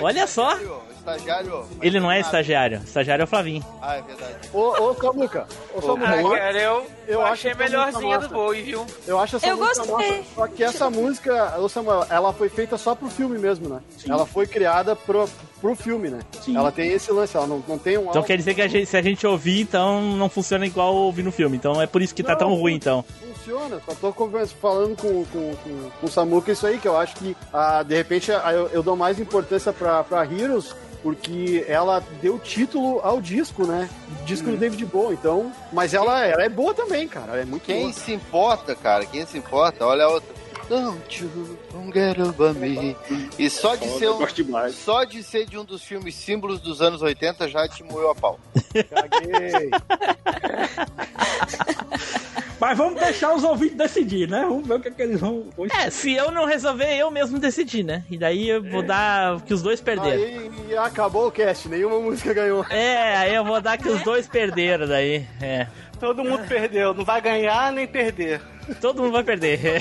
Olha só. Estagiário. Ele não é estagiário. Estagiário é o Flavinho. Ah, é verdade. Ô, ô Samuca, ô Samuca, Ah, eu- cara, eu, eu achei melhorzinha do Bowie, viu? Eu acho essa Eu música gostei. nossa. Só que essa música, ô Samuel, ela foi feita só pro filme mesmo, né? Ela foi criada pro, pro filme, né? Ela tem esse lance, ela não, não tem um Então quer dizer que a gente- se a gente ouvir, então não funciona igual ouvir no filme. Então é por isso que tá Não, tão ruim, então. Funciona, só tô conversa- falando com, com, com, com o Samuca isso aí, que eu acho que, ah, de repente, ah, eu, eu dou mais importância pra, pra Heroes, porque ela deu título ao disco, né? Disco Uhum. do David Bowie, então... Mas ela, ela é boa também, cara, ela é muito Quem boa. se importa, cara? Quem se importa? Olha a outra. Don't you get over me. E só de ser um, só de ser de um dos filmes símbolos dos anos 80 já te moeu a pau. Caguei. [laughs] Mas vamos deixar os ouvintes decidir, né? Vamos ver o que, é que eles vão. É, se eu não resolver, eu mesmo decidi, né? E daí eu vou dar que os dois perderam. Aí acabou o cast, nenhuma música ganhou. É, aí eu vou dar que os dois perderam daí. É. Todo mundo perdeu, não vai ganhar nem perder. Todo mundo vai perder.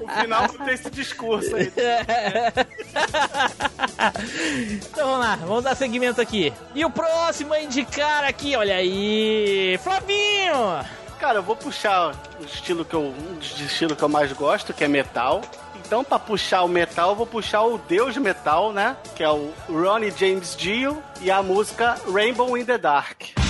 No final tem esse discurso aí. então vamos lá, vamos dar seguimento aqui. E o próximo a indicar aqui, olha aí, Flavinho! Cara, eu vou puxar o estilo que eu, um dos estilos que eu mais gosto, que é metal. Então, pra puxar o metal, eu vou puxar o deus metal, né? Que é o Ronnie James Dio e a música Rainbow in the Dark.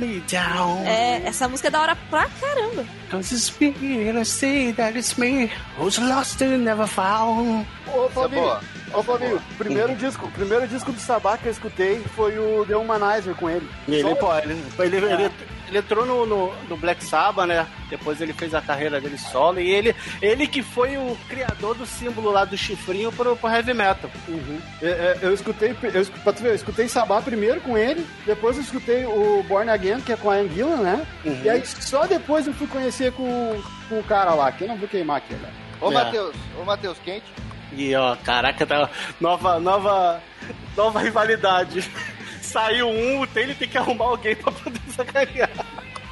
Me down. É, essa música é da hora pra caramba. Cause it's me and I say that it's me who's lost and never found. Ô, Flavinho, boa. ô, Flavinho, primeiro disco, o primeiro disco do Sabá que eu escutei foi o The Humanizer com ele. Ele, Só- pô, ele, ele, ele, ele entrou no, no, no Black Sabbath, né? Depois ele fez a carreira dele solo. E ele, ele que foi o criador do símbolo lá do chifrinho pro, pro heavy metal. Uhum. É, é, Eu escutei, eu, pra tu ver, eu escutei Sabá primeiro com ele, depois eu escutei o Born Again, que é com a Anguila, né? Uhum. E aí só depois eu fui conhecer com, com o cara lá, que eu não vou queimar aqui, né? Ô, É. Matheus, ô, Matheus, quente. E ó, caraca, tá nova, nova, nova rivalidade. Saiu um, o Taylor tem que arrumar alguém pra poder sacanear.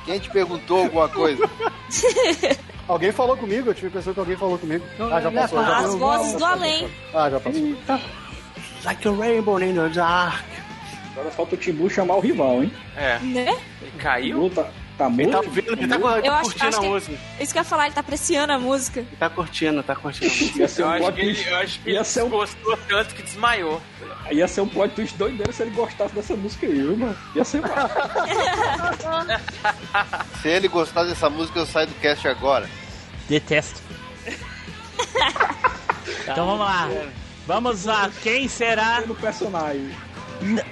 Quem te perguntou alguma coisa? [laughs] Alguém falou comigo? Eu tive a impressão que alguém falou comigo. Ah, já passou. já As passou. vozes do além. Ah, já passou. Like a rainbow in the dark. Agora falta o Timbu chamar o rival, hein? É. Né? Ele caiu? Timbu tá, tá Ele tá ouvindo, ele tá, Eu tá acho, curtindo acho a que música. isso que eu ia falar, ele tá apreciando a música. Ele tá curtindo, tá curtindo a música. Ia ser Eu um acho plot que ele, eu acho que Ia ele um, gostou tanto que desmaiou. ia ser um plot twist doideiro se ele gostasse dessa música aí, viu, mano? Ia ser. [laughs] Se ele gostar dessa música, eu saio do cast agora. Detesto. [laughs] então vamos lá. Vamos lá, quem será? no personagem.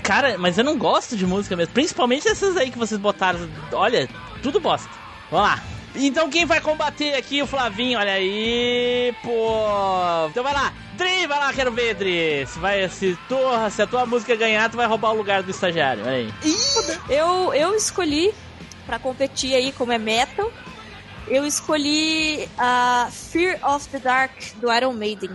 Cara, mas eu não gosto de música mesmo. Principalmente essas aí que vocês botaram. Olha, tudo bosta. Vamos lá. Então quem vai combater aqui o Flavinho? Olha aí, pô. Então vai lá. Dri, vai lá, quero ver, Dri. Se, vai, se, tu, se a tua música ganhar, tu vai roubar o lugar do estagiário. Olha aí. Eu, eu escolhi, pra competir aí, como é metal, eu escolhi a Fear of the Dark do Iron Maiden.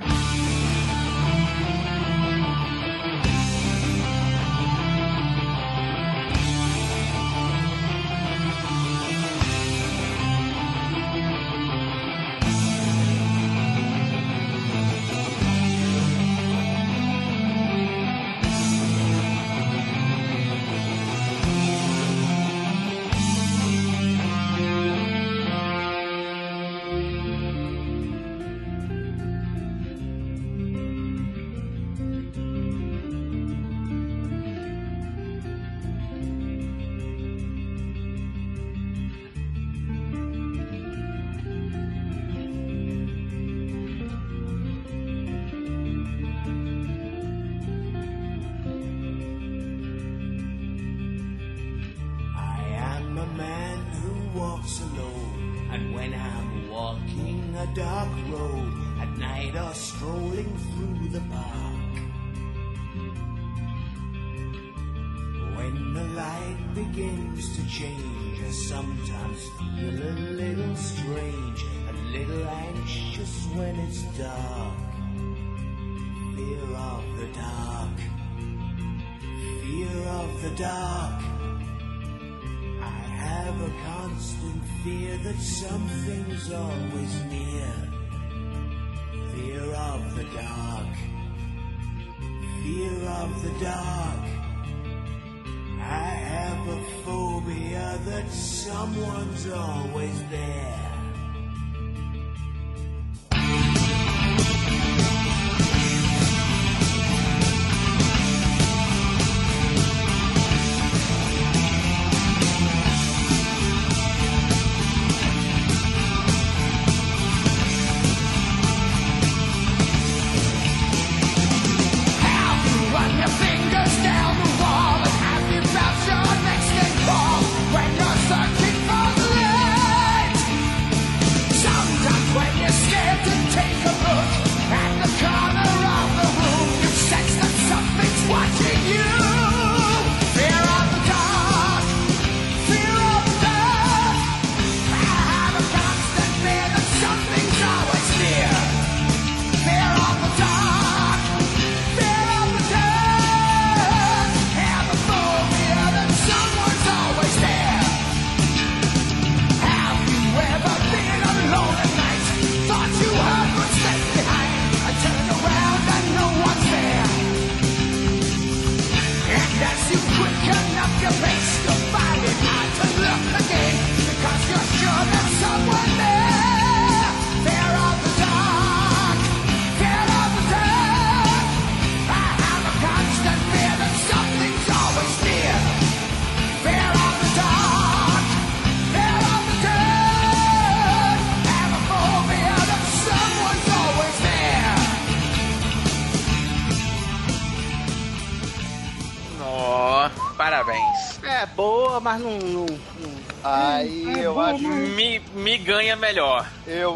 Something's always near. Fear of the dark. Fear of the dark.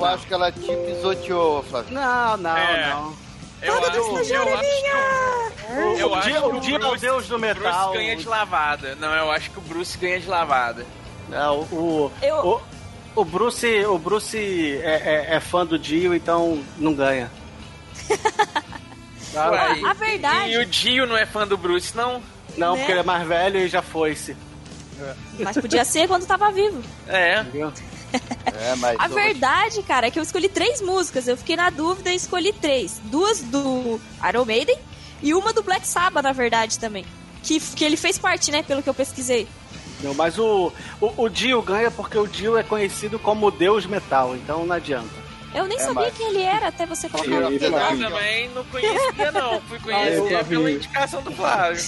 Eu acho que ela te pisoteou, Flávio. Não, não, É. não. Eu acho, eu acho que o, eu O acho dia- que o dia é o deus do metal. Bruce ganha de lavada. Não, eu acho que o Bruce ganha de lavada. É, o, o, Eu- o, o Bruce, o Bruce é, é- é fã do Dio, então não ganha. [laughs] Ué, a verdade- E, e o Dio não é fã do Bruce, não? Não, Né? porque ele é mais velho e já foi-se. Mas podia ser quando tava vivo. É. É, mas. A verdade, cara, é que eu escolhi três músicas. Eu fiquei na dúvida e escolhi três. Duas do Iron Maiden e uma do Black Sabbath, na verdade, também. Que, que ele fez parte, né? Pelo que eu pesquisei. Não, mas o, o, o Dio ganha porque o Dio é conhecido como Deus Metal, então não adianta. Eu nem É, sabia mas- quem ele era até você colocar Eu- no eu também. Eu também não conhecia, não. Fui [laughs] Ah, conhecer também. pela indicação do Flávio.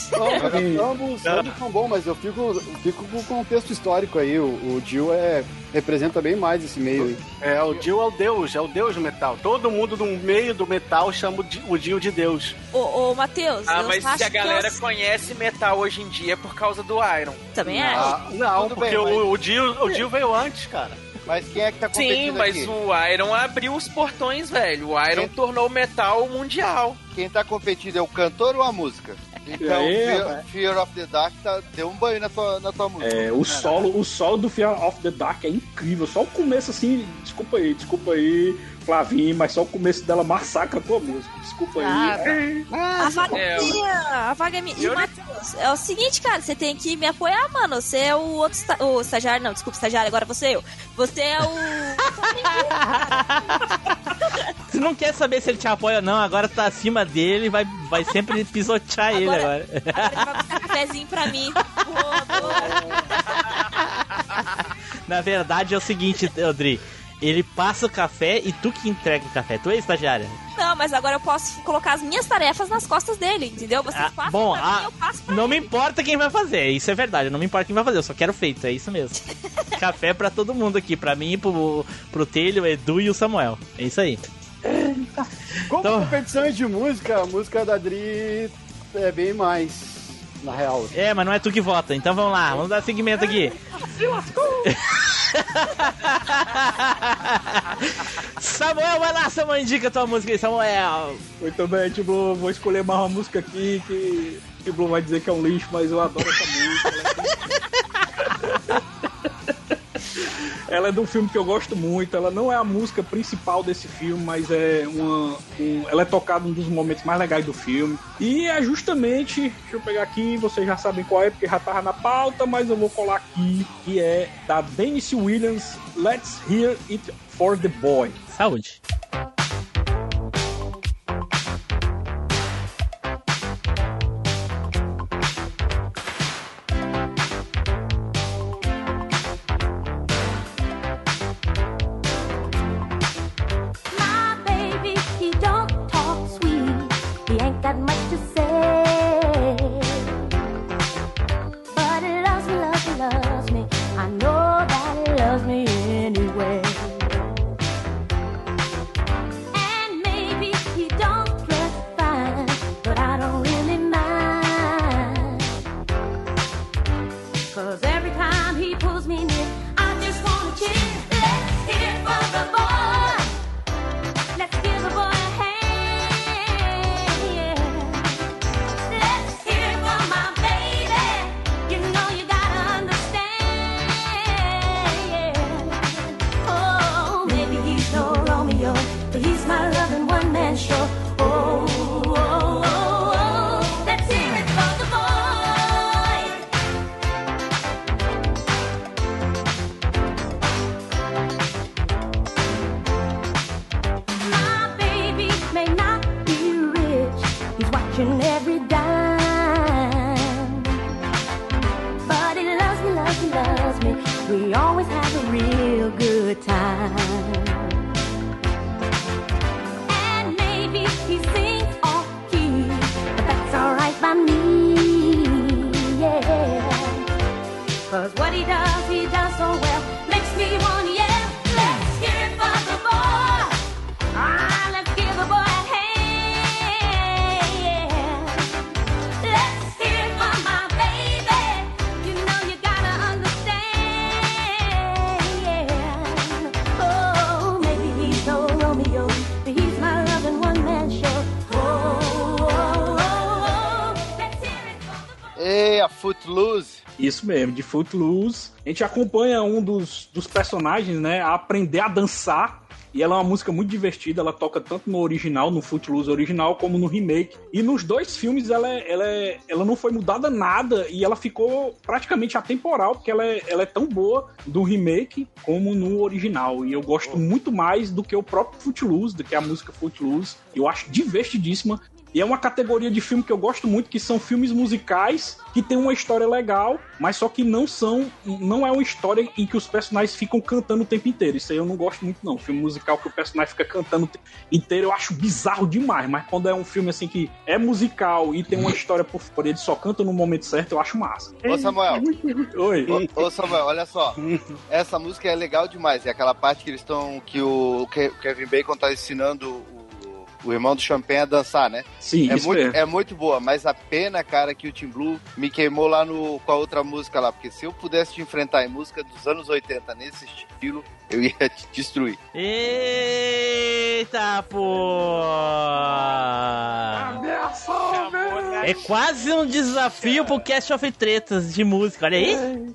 ambos, ambos são bons, mas eu fico, fico com o contexto histórico aí. O, o Dio é, representa bem mais esse meio aí. É, o Dio é o Deus, é o Deus do metal. Todo mundo no meio do metal chama o Dio de Deus. Ô, ô Matheus, Ah, mas se a que galera eu... conhece metal hoje em dia é por causa do Iron. Também não, acho. Não, Tudo porque bem, mas- o, o, Dio, o Dio veio antes, cara. Mas quem é que tá Sim, competindo mas aqui? o Iron abriu os portões, velho. O Iron Sim. tornou o metal mundial. Quem tá competindo é o cantor ou a música? Então, aí, Fear? Fear of the Dark tá, deu um banho na tua, na tua música. É, o solo, o solo do Fear of the Dark é incrível. Só o começo, assim, desculpa aí, desculpa aí, Flavinho, mas só o começo dela massacra a tua música. Desculpa aí. Ah, a vaga É, é minha, a vaga é minha. E, Eu- Matheus, é o seguinte, cara, você tem que me apoiar, mano. Você é o outro esta- o estagiário, não, desculpa, estagiário, agora você eu. Você é o. [laughs] Tu não quer saber se ele te apoia ou não, agora tá acima dele, vai, vai sempre pisotear ele Agora- agora. Agora ele vai buscar cafezinho pra mim. Pô. [laughs] Na verdade é o seguinte, Odri. Ele passa o café e tu que entrega o café. Tu é estagiária. Não, mas agora eu posso colocar as minhas tarefas nas costas dele, entendeu? Vocês Ah, passam bom, pra mim, ah, eu passo pra não me importa quem vai fazer, isso é verdade. Não me importa quem vai fazer, eu só quero feito, é isso mesmo. [laughs] café pra todo mundo aqui, pra mim, pro, pro Telho, o Edu e o Samuel. É isso aí. Como Então- competições de música, a música da Dri é bem mais, na real. É, mas não é tu que vota, então vamos lá, vamos dar seguimento aqui. [laughs] [laughs] [laughs] Samuel, vai lá, Samuel, indica tua música aí, Samuel. Muito bem, Tiblu, vou escolher mais uma música aqui que Tiblu vai dizer que é um lixo, mas eu adoro essa música. Ela é de um filme que eu gosto muito. Ela não é a música principal desse filme, mas é uma. um- ela é tocada um dos momentos mais legais do filme. E é justamente. Deixa eu pegar aqui, vocês já sabem qual é, porque já tava na pauta, mas eu vou colar aqui. Que é da Dennis Williams, Let's Hear It for the Boy. Saúde. Isso mesmo, de Footloose. A gente acompanha um dos, dos personagens, né, a aprender a dançar. E ela é uma música muito divertida, ela toca tanto no original, no Footloose original, como no remake. E nos dois filmes ela, é- ela, é- ela não foi mudada nada e ela ficou praticamente atemporal, porque ela é, ela é tão boa do remake como no original. E eu gosto muito mais do que o próprio Footloose, do que a música Footloose. Eu acho divertidíssima. E é uma categoria de filme que eu gosto muito, que são filmes musicais que tem uma história legal, mas só que não são. Não é uma história em que os personagens ficam cantando o tempo inteiro. Isso aí eu não gosto muito, não. Filme musical que o personagem fica cantando o tempo inteiro, eu acho bizarro demais. Mas quando é um filme assim que é musical e tem uma história por fora, ele só canta no momento certo, eu acho massa. Ô, Samuel. Oi. Ô, ô, Samuel, olha só. [laughs] Essa música é legal demais. É aquela parte que eles estão. que o Kevin Bacon tá ensinando o, irmão do Champagne a dançar, né? Sim, é isso muito, mesmo. é muito boa, mas a pena, cara, que o Tim Blue me queimou lá no, com a outra música lá. Porque se eu pudesse te enfrentar em música dos anos 80 nesse estilo, eu ia te destruir. Eita, pô! É quase um desafio pro Cast of Tretas de música, olha aí. né?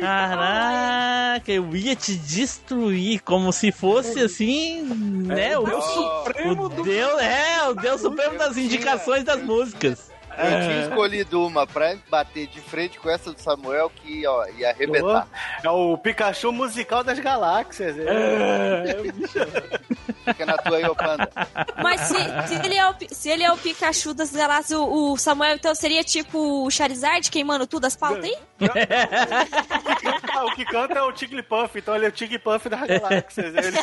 Caraca, eu ia te destruir como se fosse assim, né? o Deus Supremo o Deus, é, o Deus Supremo das indicações das músicas. Eu tinha escolhido uma pra bater de frente com essa do Samuel que ó, ia arrebentar. É o Pikachu musical das galáxias. É, Fica na tua aí, ô panda. Mas se, se ele é o, se ele é o Pikachu das galáxias, o, o Samuel então seria tipo o Charizard queimando tudo as pautas aí? o que canta é o Tigglypuff, então ele é o Tigglypuff das galáxias. Ele...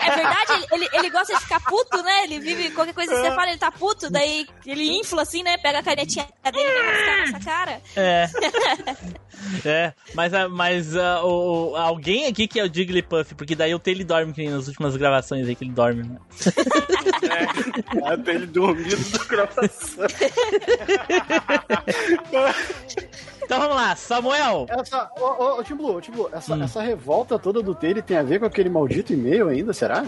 É verdade, ele, ele, ele gosta de ficar puto, né? Ele vive qualquer coisa que você fala, ele tá puto, daí ele infla assim, né? Pega a canetinha dele e vem mascar nessa cara. É. [laughs] É, mas, a- mas a- o, o- alguém aqui que é o Jigglypuff, porque daí o Taylor dorme, que nem nas últimas gravações aí que ele dorme. Né? [laughs] Até ele dormido do coração. [laughs] Então vamos lá, Samuel. Essa, ô, ô, Tim Blue, Tim Blue, essa, essa revolta toda do Taylor tem a ver com aquele maldito e-mail ainda, será?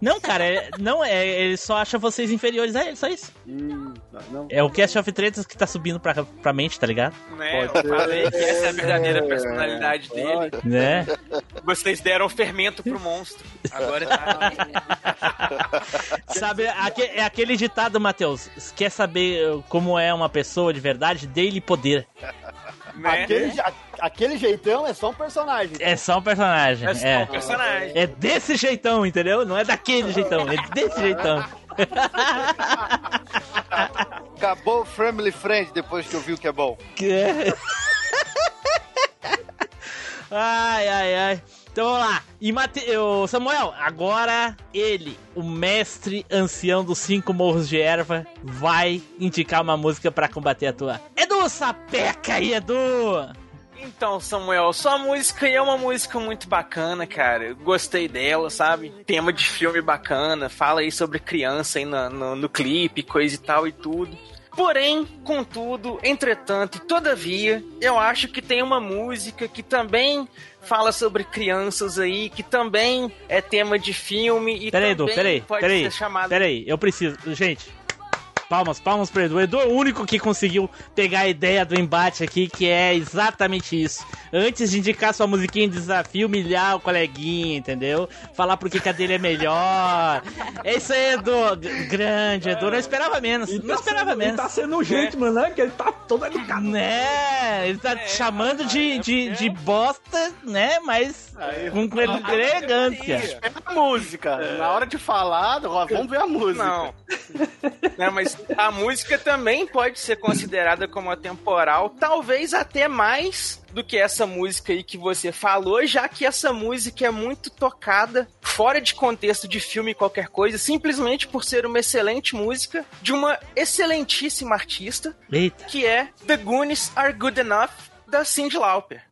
Não, cara, é- não é, ele só acha vocês inferiores a ele, só isso. Hum, não. É o Cast of Tretas que tá subindo pra, pra mente, tá ligado? Né? Eu falei que essa é a verdadeira personalidade dele. Né? Vocês deram fermento pro monstro. Agora tá. [laughs] Sabe, é aquele ditado, Matheus. Quer saber uh, como é uma pessoa de verdade? Dê-lhe poder. Né? Aquele, a- aquele jeitão é só um personagem. É só um personagem. É só É, um personagem. é desse jeitão, entendeu? Não é daquele jeitão, é desse jeitão. [laughs] Acabou o Family Friend depois que eu vi o que é bom. Que é? [laughs] ai, ai, ai. Então vamos lá. E Mate... Samuel, agora ele, o mestre ancião dos cinco morros de erva, vai indicar uma música pra combater a tua. Edu, sapeca aí, Edu! Então, Samuel, sua música é uma música muito bacana, cara. Gostei dela, sabe? Tema de filme bacana, fala aí sobre criança aí no, no, no clipe, coisa e tal e tudo. Porém, contudo, entretanto todavia, eu acho que tem uma música que também fala sobre crianças aí, que também é tema de filme e Peraí, Edu, também peraí, pode peraí. ser chamado Peraí, eu preciso. Gente, palmas, palmas pro Edu. O Edu é o único que conseguiu pegar a ideia do embate aqui, que é exatamente isso. Antes de indicar sua musiquinha de desafio, humilhar o coleguinha, entendeu? Falar porque que a dele é melhor. É isso aí, Edu. Grande, Edu. Não esperava menos. Não esperava Ele menos. tá sendo um gentleman, né? Que ele tá todo educado. Né? Ele tá te chamando de, de, de bosta, né? Mas com com elegância. Espera a música. Na hora de falar, vamos ver a música. Não. Não, mas a música também pode ser considerada como atemporal, talvez até mais do que essa música aí que você falou, já que essa música é muito tocada fora de contexto de filme qualquer coisa, simplesmente por ser uma excelente música de uma excelentíssima artista, Eita. que é The Goonies Are Good Enough, da Cyndi Lauper.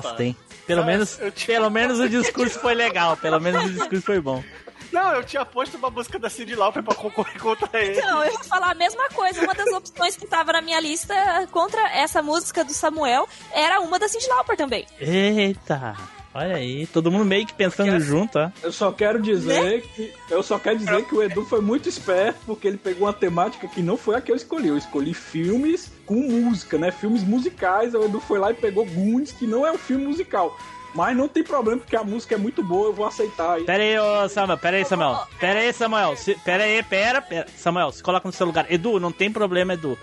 Bosta, hein? Pelo menos, pelo menos o discurso foi legal. Pelo menos o discurso foi bom. Não, eu tinha posto uma música da Cyndi Lauper pra concorrer contra ele. Então, eu ia falar a mesma coisa. Uma das opções que tava na minha lista contra essa música do Samuel era uma da Cindy Lauper também. Eita, olha aí, todo mundo meio que pensando junto, ó. Eu só quero dizer que eu só quero dizer que o Edu foi muito esperto porque ele pegou uma temática que não foi a que eu escolhi. Eu escolhi filmes com música, né? Filmes musicais. O Edu foi lá e pegou Goonies, que não é um filme musical. Mas não tem problema porque a música é muito boa, eu vou aceitar. Pera aí, ô Samuel, pera aí, Samuel. Pera aí, Samuel. Se, pera aí, pera, pera. Samuel, se coloca no seu lugar. Edu, não tem problema, Edu.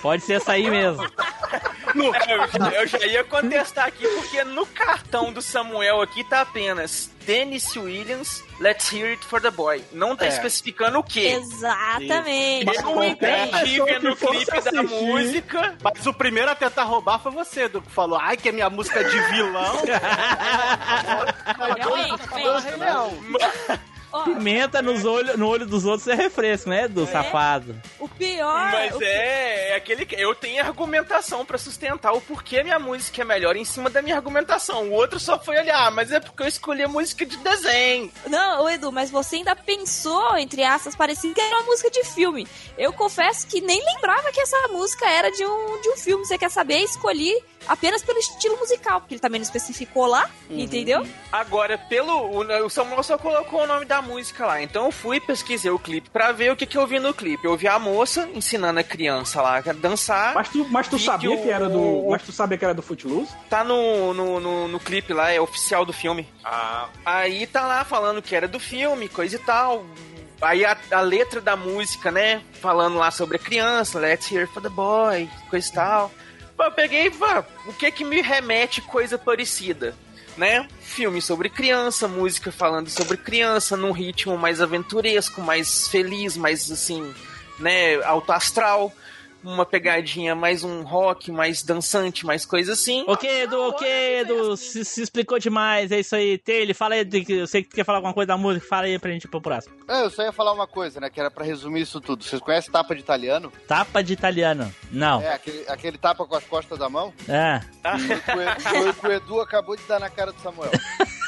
Pode ser essa aí mesmo. [laughs] Eu, eu já ia contestar aqui, porque no cartão do Samuel aqui tá apenas Dennis Williams, Let's Hear It for the Boy. Não tá É. especificando o quê. Exatamente. Eu não entendi vendo o clipe da música. Mas o primeiro a tentar roubar foi você, Edu, que falou, ai, que é minha música de vilão. [laughs] Realmente, Pimenta nos olho, no olho dos outros é refresco, né, Edu, safado? o pior. Mas o é, é aquele que eu tenho argumentação pra sustentar o porquê minha música é melhor em cima da minha argumentação. O outro só foi olhar, ah, mas é porque eu escolhi a música de desenho. Não, ô Edu, mas você ainda pensou, entre aspas, parecia que era uma música de filme. Eu confesso que nem lembrava que essa música era de um, de um filme. Você quer saber? Escolhi apenas pelo estilo musical, porque ele também não especificou lá, entendeu? Agora, pelo. O, Samuel só colocou o nome da música lá. Então eu fui pesquisei o clipe pra ver o que, que eu vi no clipe. Eu vi a moça ensinando a criança lá a dançar. Mas tu, mas tu sabia que que, o- era do. Mas tu sabia que era do Footloose? Tá no, no, no, no clipe lá, é oficial do filme. Ah. Aí tá lá falando que era do filme, coisa e tal. Aí a, a letra da música, né? Falando lá sobre a criança, let's hear for the boy, coisa e tal. Eu peguei, o que que me remete coisa parecida? Né? Filme sobre criança, música falando sobre criança, num ritmo mais aventuresco, mais feliz, mais assim, né? Alto astral. Uma pegadinha mais um rock, mais dançante, mais coisa assim. Ok, Edu, ok, Edu, se, se explicou demais, é isso aí. Tele, fala aí, de que- eu sei que tu quer falar alguma coisa da música, fala aí pra gente ir pro próximo. É, eu só ia falar uma coisa, né? Que era pra resumir isso tudo. Vocês conhecem tapa de italiano? Tapa de italiano. Não. É, aquele, aquele tapa com as costas da mão? É. Foi o que o Edu acabou de dar na cara do Samuel. [laughs]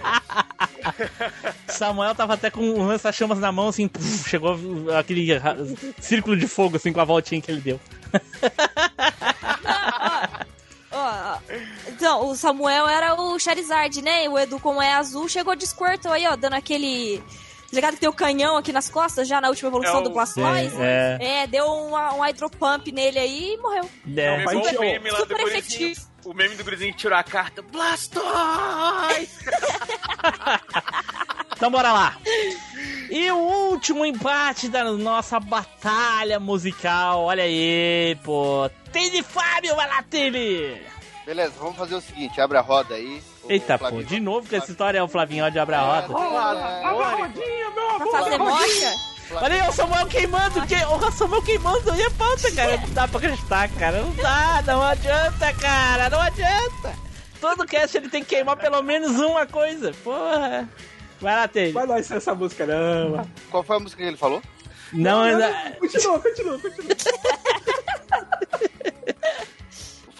[laughs] Samuel tava até com um lança-chamas na mão, assim, puf, chegou aquele círculo de fogo, assim, com a voltinha que ele deu. [laughs] Ó. Então, o Samuel era o Charizard, né? E o Edu, como é azul, chegou de Squirtle aí, ó, dando aquele. Ligado que tem o canhão aqui nas costas, já na última evolução É o- do Blastoise? É, É, deu um, um hydropump nele aí e morreu. É, Pai, Igual tio, o meme lá do super gurizinho. efetivo. O meme do gurizinho que tirou a carta. Blastoise! [laughs] Então bora lá. E o último empate da nossa batalha musical. Olha aí, pô. Tem de Fábio, vai lá, Tele! Beleza, vamos fazer o seguinte, abre a roda aí. Eita, pô, Flavinho- de novo que essa história é o Flavinho de abre a roda. Pra fazer mocha? Olha aí, o Samuel queimando, que... o Samuel queimando aí a pauta, cara. Não dá pra acreditar, cara. Não dá, não adianta, cara. Não adianta. Todo cast ele tem que queimar pelo menos uma coisa. Porra. Vai lá, Tele. Vai lá, isso é essa música, não. Qual foi a música que ele falou? Não, ainda... Continua, continua, continua. [laughs]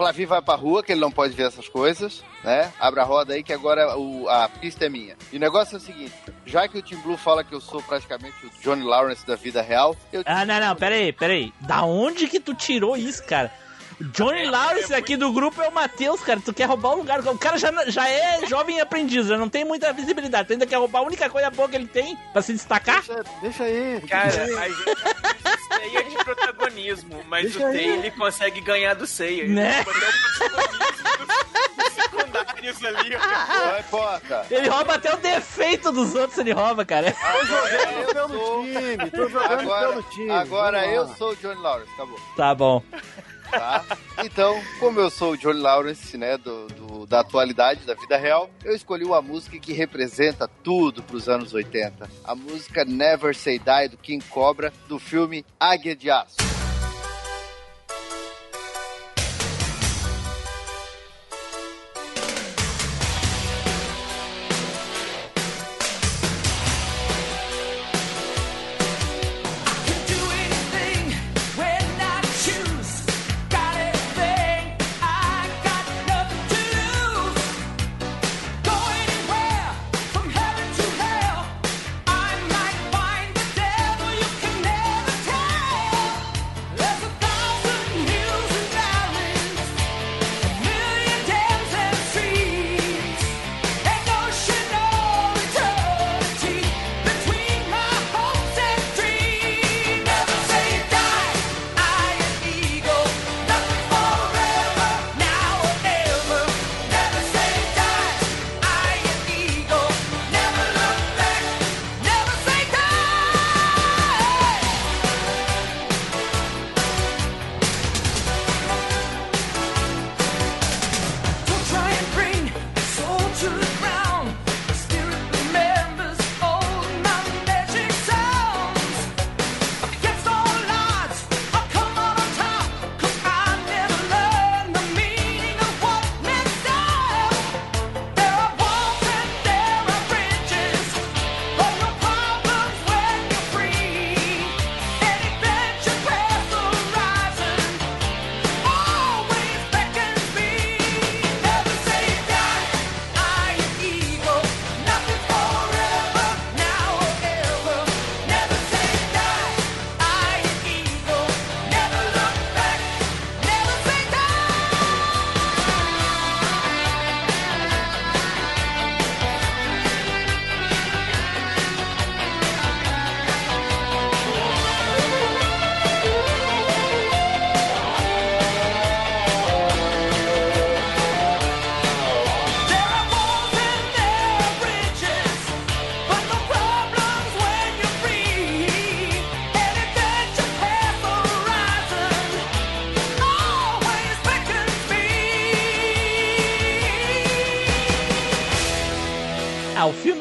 O Flavinho vai pra rua, que ele não pode ver essas coisas, né? Abre a roda aí, que agora o- a pista é minha. E o negócio é o seguinte, já que o Tim Blue fala que eu sou praticamente o Johnny Lawrence da vida real, eu... Ah, não, não, pera aí, pera aí. Da onde que tu tirou isso, cara? Johnny Lawrence aqui do grupo é o Matheus, cara. Tu quer roubar o lugar. O cara já, já é jovem aprendiz, já não tem muita visibilidade. Tu ainda quer roubar a única coisa boa que ele tem pra se destacar? Deixa, deixa aí. Cara, a gente ceia de protagonismo, mas Deixa o aí. Tay ele consegue ganhar do ceia. Né? É secundários ali. Não importa. Ele rouba até o defeito dos outros, ele rouba, cara. Tô jogando pelo time, tô jogando Agora, pelo time. agora Vamos eu lá. sou o Johnny Lawrence, acabou. Tá bom. Tá? Então, como eu sou o Johnny Lawrence, né, do, do- da atualidade, da vida real, eu escolhi uma música que representa tudo pros anos 80. A música Never Say Die, do King Cobra, do filme Águia de Aço.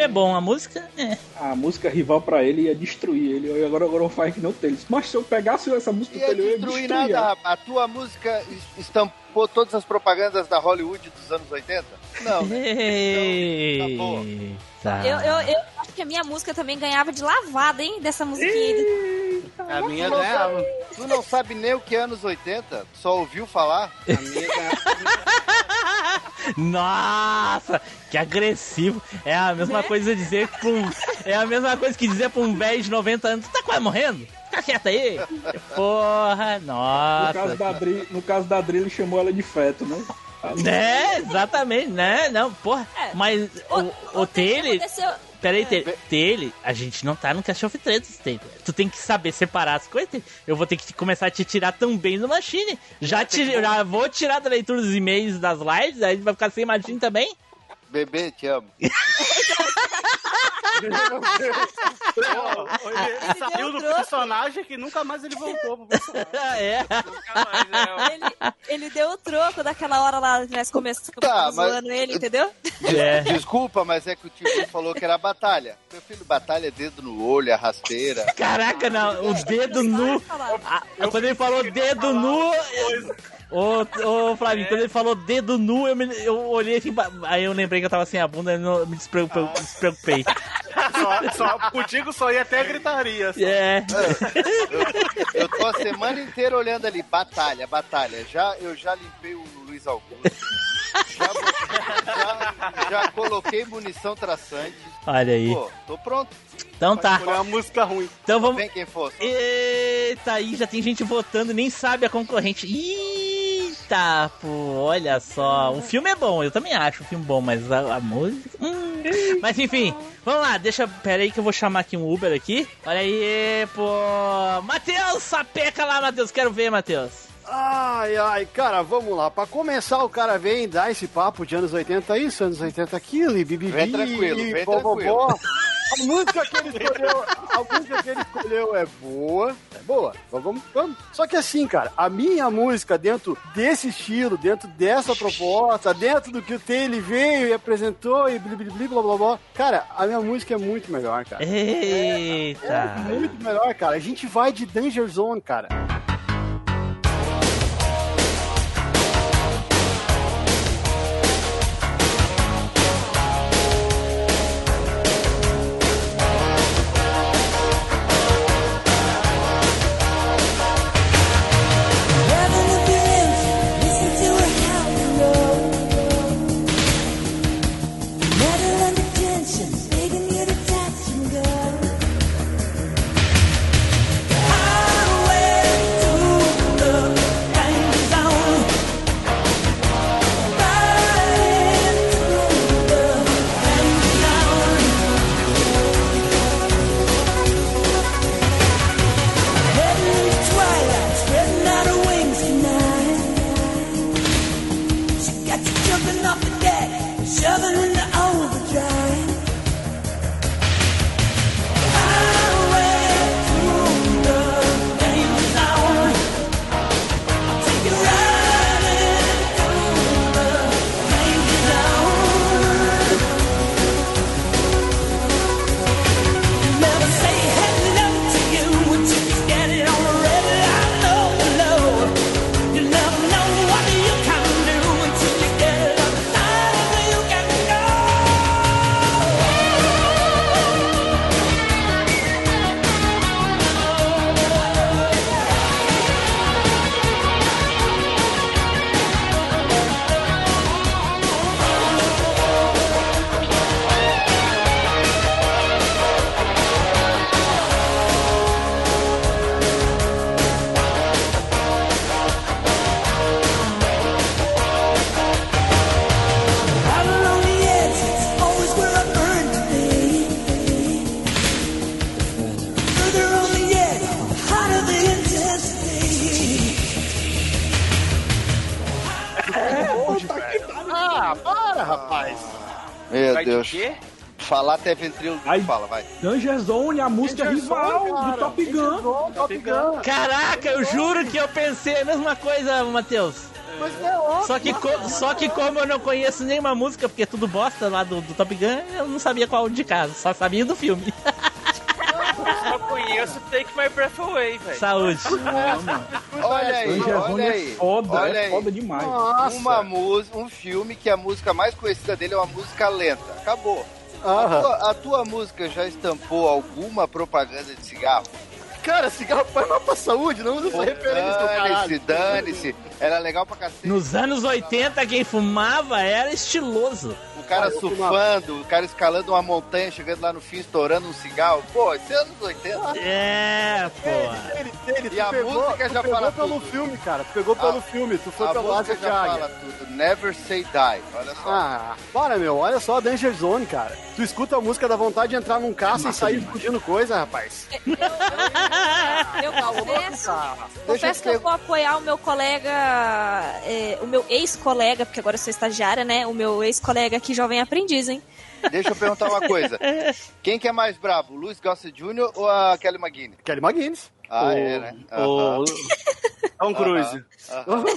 Bom, a música é. A música rival pra ele ia destruir ele. Eu- Agora, agora eu faço que não tem. Mas se eu pegasse essa música Ia dele, eu ia destruir nada, rapaz. A tua música es- estampou todas as propagandas da Hollywood dos anos 80? Não, né? Eita. Eu, eu, eu acho que a minha música também ganhava de lavada, hein? Dessa musiquinha. A minha ganhava. sabe- Tu não sabe nem o que é anos 80? Só ouviu falar? A minha ganhava. [laughs] Nossa, que agressivo. É a mesma coisa dizer pra um. É a mesma coisa que dizer pra um velho de 90 anos, tu tá quase morrendo? Fica quieto aí. Porra, No nossa. caso, da Adri, no caso da Adri, ele chamou ela de feto, né? É, exatamente, né? Não, porra. Mas o, o Taylor. Aconteceu. Peraí, Taylor, Taylor, a gente não tá no Cast of Tretas, Taylor. Tu tem que saber separar as coisas. Eu vou ter que começar a te tirar também do Machine. Já, te, já vou tirar da leitura dos e-mails das lives, aí vai ficar sem Machine também. Bebê, te amo. Ele saiu do personagem que nunca mais ele voltou pro personagem. [laughs] é. Ele, ele deu o troco daquela hora lá que nós começamos Tá, mas- zoando ele, entendeu? [laughs] É. Desculpa, mas é que o tio falou que era batalha. Meu filho, batalha é dedo no olho, é rasteira. Caraca, não, o dedo nu. Ah, quando ele falou dedo nu. Ô, ô Flavinho, quando ele falou dedo nu, eu, me- eu olhei assim, aí eu lembrei que eu tava sem a bunda e não- me despreocupei. Ah. [laughs] despreocupei. Só, só, contigo só ia até gritaria. só. É. Eu tô a semana inteira olhando ali, batalha, batalha. Já, eu já limpei o Luiz Augusto. Já, já, já coloquei munição traçante. Olha aí. Pô, tô pronto. Então tá. Escolher uma música ruim. Então vamos. Vem quem fosse. Eita, aí já tem gente votando, nem sabe a concorrente. Eita, pô, olha só. O filme é bom, eu também acho o filme bom, mas a, a música. hum. Mas enfim, vamos lá, deixa. Pera aí que eu vou chamar aqui um Uber aqui. Olha aí, pô. Matheus, sapeca lá, Matheus. Quero ver, Matheus. Ai, ai, cara, vamos lá. Pra começar, o cara vem dar esse papo de anos 80 isso, anos 80 aquilo, e bibibi, Vem tranquilo, e vem bobobó. tranquilo. A música que ele escolheu, a música que ele escolheu é boa, é boa. Então vamos, vamos. Só que assim, cara, a minha música dentro desse estilo, dentro dessa proposta, dentro do que o Taylor veio e apresentou e blá blá blá blá blá cara, a minha música é muito melhor, cara. Eita. É muito melhor, cara. A gente vai de Danger Zone, cara. Falar até ventrilo. Fala, vai. Danger Zone, a música Danger rival Zone, do Top Gun. Top Gun. Caraca, eu juro que eu pensei a mesma coisa, Matheus. É óbvio. Só que, co- só que como eu não conheço nenhuma música, porque é tudo bosta lá do, do Top Gun, eu não sabia qual de casa, só sabia do filme. Eu [laughs] só conheço Take My Breath Away, velho. Saúde. Olha aí, olha é aí. foda, olha é aí. foda demais. Uma música, um filme que a música mais conhecida dele é uma música lenta. Acabou. A Aham. tua, a tua música já estampou alguma propaganda de cigarro? Cara, cigarro faz mal pra saúde, não usa essa referência do Dane-se, dane-se. Era legal pra cacete. Nos anos 80, quem fumava era estiloso. O cara Ah, eu surfando, o cara escalando uma montanha, chegando lá no fim, estourando um cigarro. Pô, isso é anos 80. É, pô. Ele, ele, E tu a pegou, música tu já pegou fala pelo tudo. filme, cara. Tu pegou pelo A- filme, tu foi A pelo música Asa de já Águia. fala tudo. Never Say Die. Olha só. Ah, para, meu. Olha só a Danger Zone, cara. Tu escuta a música da vontade de entrar num caça e sair explodindo coisa, rapaz. Eu [laughs] confesso, Deixa confesso que eu eu vou apoiar o meu colega, é, o meu ex-colega, porque agora eu sou estagiária, né? O meu ex-colega aqui, jovem aprendiz, hein? Deixa eu perguntar uma coisa. [laughs] Quem que é mais brabo, o Luiz Gossett Jr. ou a Kelly McGuinness? Kelly McGuinness. Ah, O- é, né? O [laughs] Tom Cruise. Aham. [laughs]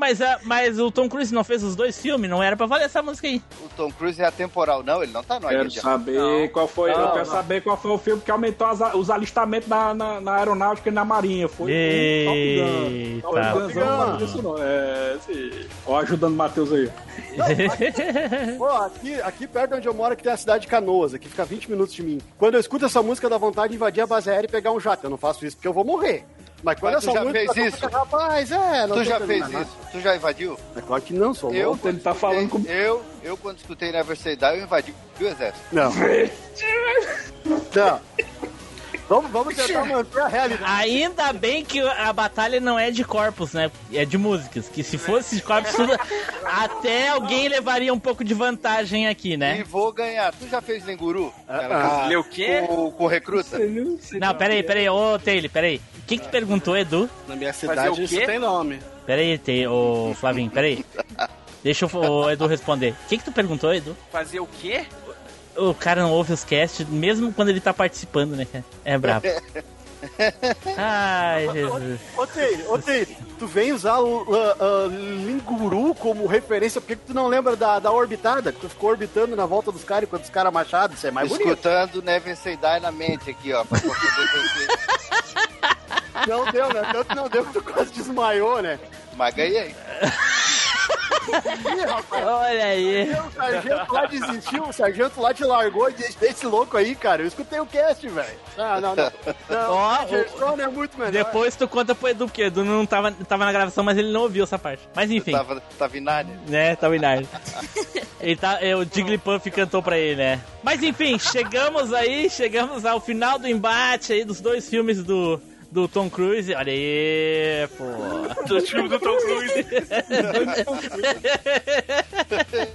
Mas, a, mas o Tom Cruise não fez os dois filmes, não era pra valer essa música aí. O Tom Cruise é atemporal, não? Ele não tá no Quero saber qual foi. eu Não, quero não. saber qual foi o filme que aumentou as- os alistamentos na, na, na aeronáutica e na marinha. Foi Eita. o Top Gun. Top Gun, não lembro disso não. É, sim. Ó, ajudando o Matheus aí. Pô, aqui, aqui perto onde eu moro que tem a cidade de Canoas, aqui fica 20 minutos de mim. Quando eu escuto essa música, dá vontade de invadir a base aérea e pegar um jato. Eu não faço isso porque eu vou morrer. Mas quando Mas tu essa já música fez isso? Rapaz, é, não Tu já fez nada. isso? Tu já invadiu? É claro que não, sou Eu, louco. Ele tá falando com. eu, eu quando escutei Never Say Die, eu invadi o exército. Não. não. Vamos, vamos tentar manter a realidade. Ainda bem que a batalha não é de corpos, né? É de músicas. Que se fosse de corpos, [laughs] até alguém levaria um pouco de vantagem aqui, E né? vou ganhar. Tu já fez Lenguru? ah. Lê o quê? Com, com recruta? Não, peraí, peraí, ô Taylor, peraí. Quem que tu perguntou, Edu? Na minha Fazer cidade o isso quê? tem nome. Peraí, ô Flavinho, peraí. Deixa o, o Edu responder. O que que tu perguntou, Edu? Fazer o quê? O cara não ouve os casts, mesmo quando ele tá participando, né? cara? É brabo. [laughs] Ai, Jesus. Ô, Teire, ô, Teire, tu vem usar o ah, Linguru como referência, por que que tu não lembra da, da orbitada? Que tu ficou orbitando na volta dos caras enquanto os caras machados, isso é mais bonito. Escutando Never Say Die na mente aqui, ó. Pra, poder. Não deu, né? Tanto não deu que tu quase desmaiou, né? Mas ganhei. [laughs] Ih, rapaz. Olha aí. O sargento lá desistiu, o sargento lá te largou e disse, deixa esse louco aí, cara. Eu escutei o cast, velho. Não, não, não. Não, Ó, o é muito melhor. Depois tu conta pro Edu, porque o Edu não tava, tava na gravação, mas ele não ouviu essa parte. Mas enfim, Tava, tava em Nárnia. né, tava em Narnia. Ele tá, é, o Jigglypuff cantou pra ele, né? Mas enfim, chegamos aí, chegamos ao final do embate aí dos dois filmes do, do Tom Cruise. Olha aí, pô. Do filme do Tom Cruise. [laughs]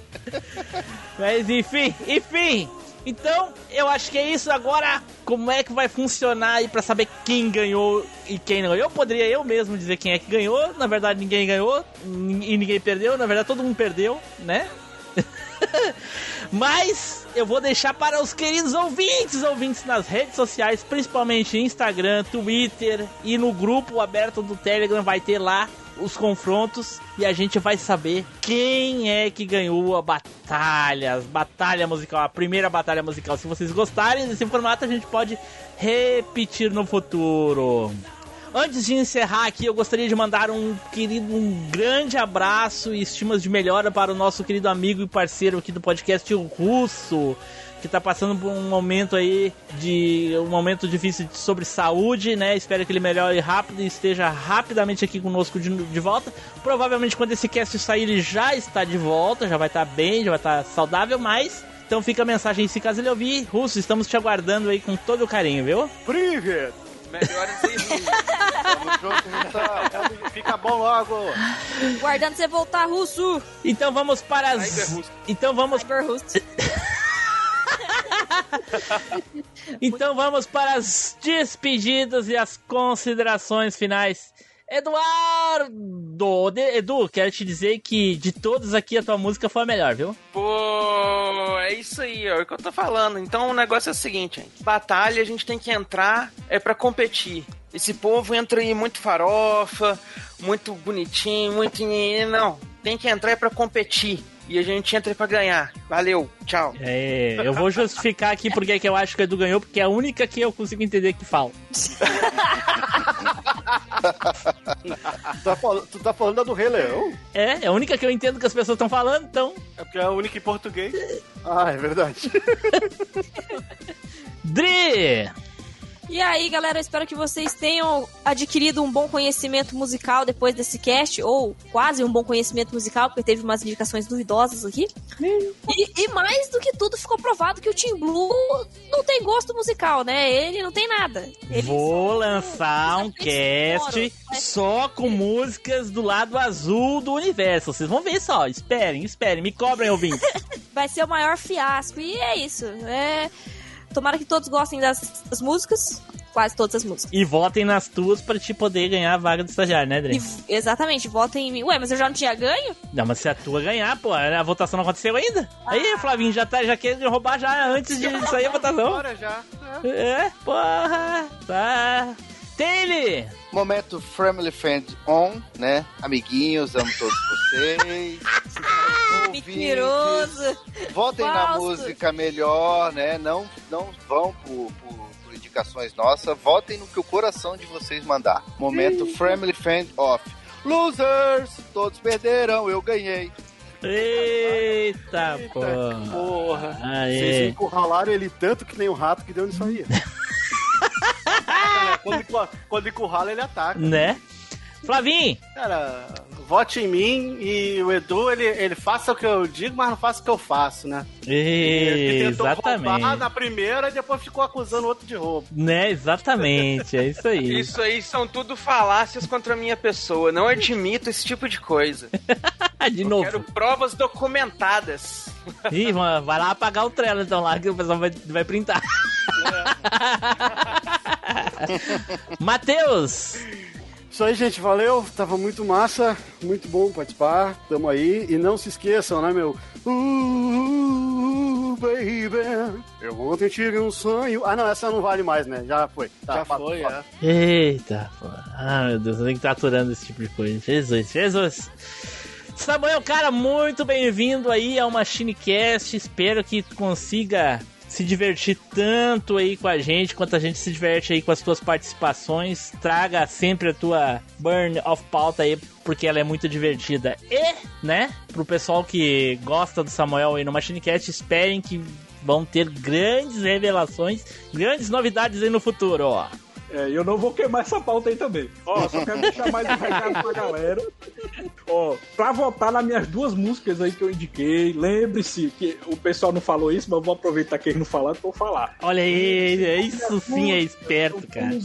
Mas enfim, enfim. Então, eu acho que é isso. Agora, como é que vai funcionar aí pra saber quem ganhou e quem não ganhou? Eu poderia eu mesmo dizer quem é que ganhou. Na verdade, ninguém ganhou e ninguém perdeu. Na verdade, todo mundo perdeu, né? [laughs] Mas eu vou deixar para os queridos ouvintes, ouvintes nas redes sociais, principalmente Instagram, Twitter e no grupo aberto do Telegram vai ter lá os confrontos e a gente vai saber quem é que ganhou a batalha, batalha musical, a primeira batalha musical. Se vocês gostarem desse formato, a gente pode repetir no futuro. Antes de encerrar aqui, eu gostaria de mandar um querido, um grande abraço e estimas de melhora para o nosso querido amigo e parceiro aqui do podcast, o Russo, que tá passando por um momento aí de um momento difícil sobre saúde, né? Espero que ele melhore rápido e esteja rapidamente aqui conosco de, de volta. Provavelmente quando esse cast sair ele já está de volta, já vai estar bem, já vai estar saudável, mas então fica a mensagem se caso ele ouvir. Russo, estamos te aguardando aí com todo o carinho, viu? Privet! Melhores aí. Tamo junto. Fica bom logo. Guardando você voltar, Russo. Então vamos para as. Cyberrusso. Então vamos. Russo. [laughs] Então vamos para as despedidas e as considerações finais. Eduardo! Edu, quero te dizer que de todos aqui a tua música foi a melhor, viu? Pô, é isso aí, ó, é o que eu tô falando. Então o negócio é o seguinte, gente. Batalha a gente tem que entrar é pra competir. Esse povo entra aí muito farofa, muito bonitinho, muito. Não, tem que entrar pra competir. E a gente entra pra ganhar. Valeu, tchau. É, eu vou justificar aqui porque que eu acho que a Edu ganhou, porque é a única que eu consigo entender que fala. [laughs] Tu tá, falando, tu tá falando da do Rei Leão? É, é a única que eu entendo que as pessoas estão falando, então. É porque é a única em português. Ah, é verdade. [laughs] Dri! E aí, galera, espero que vocês tenham adquirido um bom conhecimento musical depois desse cast, ou quase um bom conhecimento musical, porque teve umas indicações duvidosas aqui. E, e mais do que tudo, ficou provado que o Tim Blue não tem gosto musical, né? Ele não tem nada. Ele Vou lançar um cast só com músicas do lado azul do universo. Vocês vão ver só. Esperem, esperem. Me cobrem, ouvintes. [laughs] vai ser o maior fiasco. E é isso. É... Tomara que todos gostem das, das músicas. Quase todas as músicas. E votem nas tuas pra te poder ganhar a vaga do estagiário, né, Dri? E- exatamente, votem em mim. Ué, mas eu já não tinha ganho? Não, mas se a tua ganhar, pô, a votação não aconteceu ainda. Aí, Flavinho, já, tá, já quer roubar já antes de sair a votação. Agora já. É, porra. Tá. Tele! Momento Family Friend On, né? Amiguinhos, amo todos vocês. [laughs] Mentiroso. Votem na Falso. música melhor, né? Não, não vão por, por- por indicações nossas. Votem no que o coração de vocês mandar. Momento Family Friend Off. Losers! Todos perderam, eu ganhei. Eita, porra. Porra. Aê. Vocês encurralaram ele tanto que nem o rato que deu onde saía. [laughs] É, quando, encu- quando encurrala, ele ataca. Né? Flavinho! Cara, vote em mim e o Edu, ele, ele faça o que eu digo, mas não faça o que eu faço, né? Ele tentou roubar na primeira e depois ficou acusando o outro de roubo. Né, exatamente, é isso aí. [laughs] Isso aí são tudo falácias contra a minha pessoa. Não admito esse tipo de coisa. [laughs] de Eu novo. quero provas documentadas. Ih, mano, vai lá apagar o trailer então lá que o pessoal vai, vai printar. [laughs] [laughs] Matheus! Isso aí, gente, valeu. Tava muito massa, muito bom participar. Tamo aí. E não se esqueçam, né, meu? Uh, baby. Eu ontem tive um sonho. Ah, não, essa não vale mais, né? Já foi. Tá, Já fa- foi, fa- é. Eita, pô. Ah, meu Deus, eu tenho que estar aturando esse tipo de coisa. Jesus, Jesus. Samuel, cara, muito bem-vindo aí ao MachineCast. Espero que tu consiga se divertir tanto aí com a gente quanto a gente se diverte aí com as tuas participações. Traga sempre a tua burn of pauta aí, porque ela é muito divertida. E, né, pro pessoal que gosta do Samuel aí no MachineCast, esperem que vão ter grandes revelações, grandes novidades aí no futuro, ó. É, eu não vou queimar essa pauta aí também. Ó, só quero deixar mais um recado pra galera. Ó, pra votar nas minhas duas músicas aí que eu indiquei, lembre-se que o pessoal não falou isso, mas eu vou aproveitar que eles não falaram pra eu falar. Olha aí, isso sim é esperto, cara.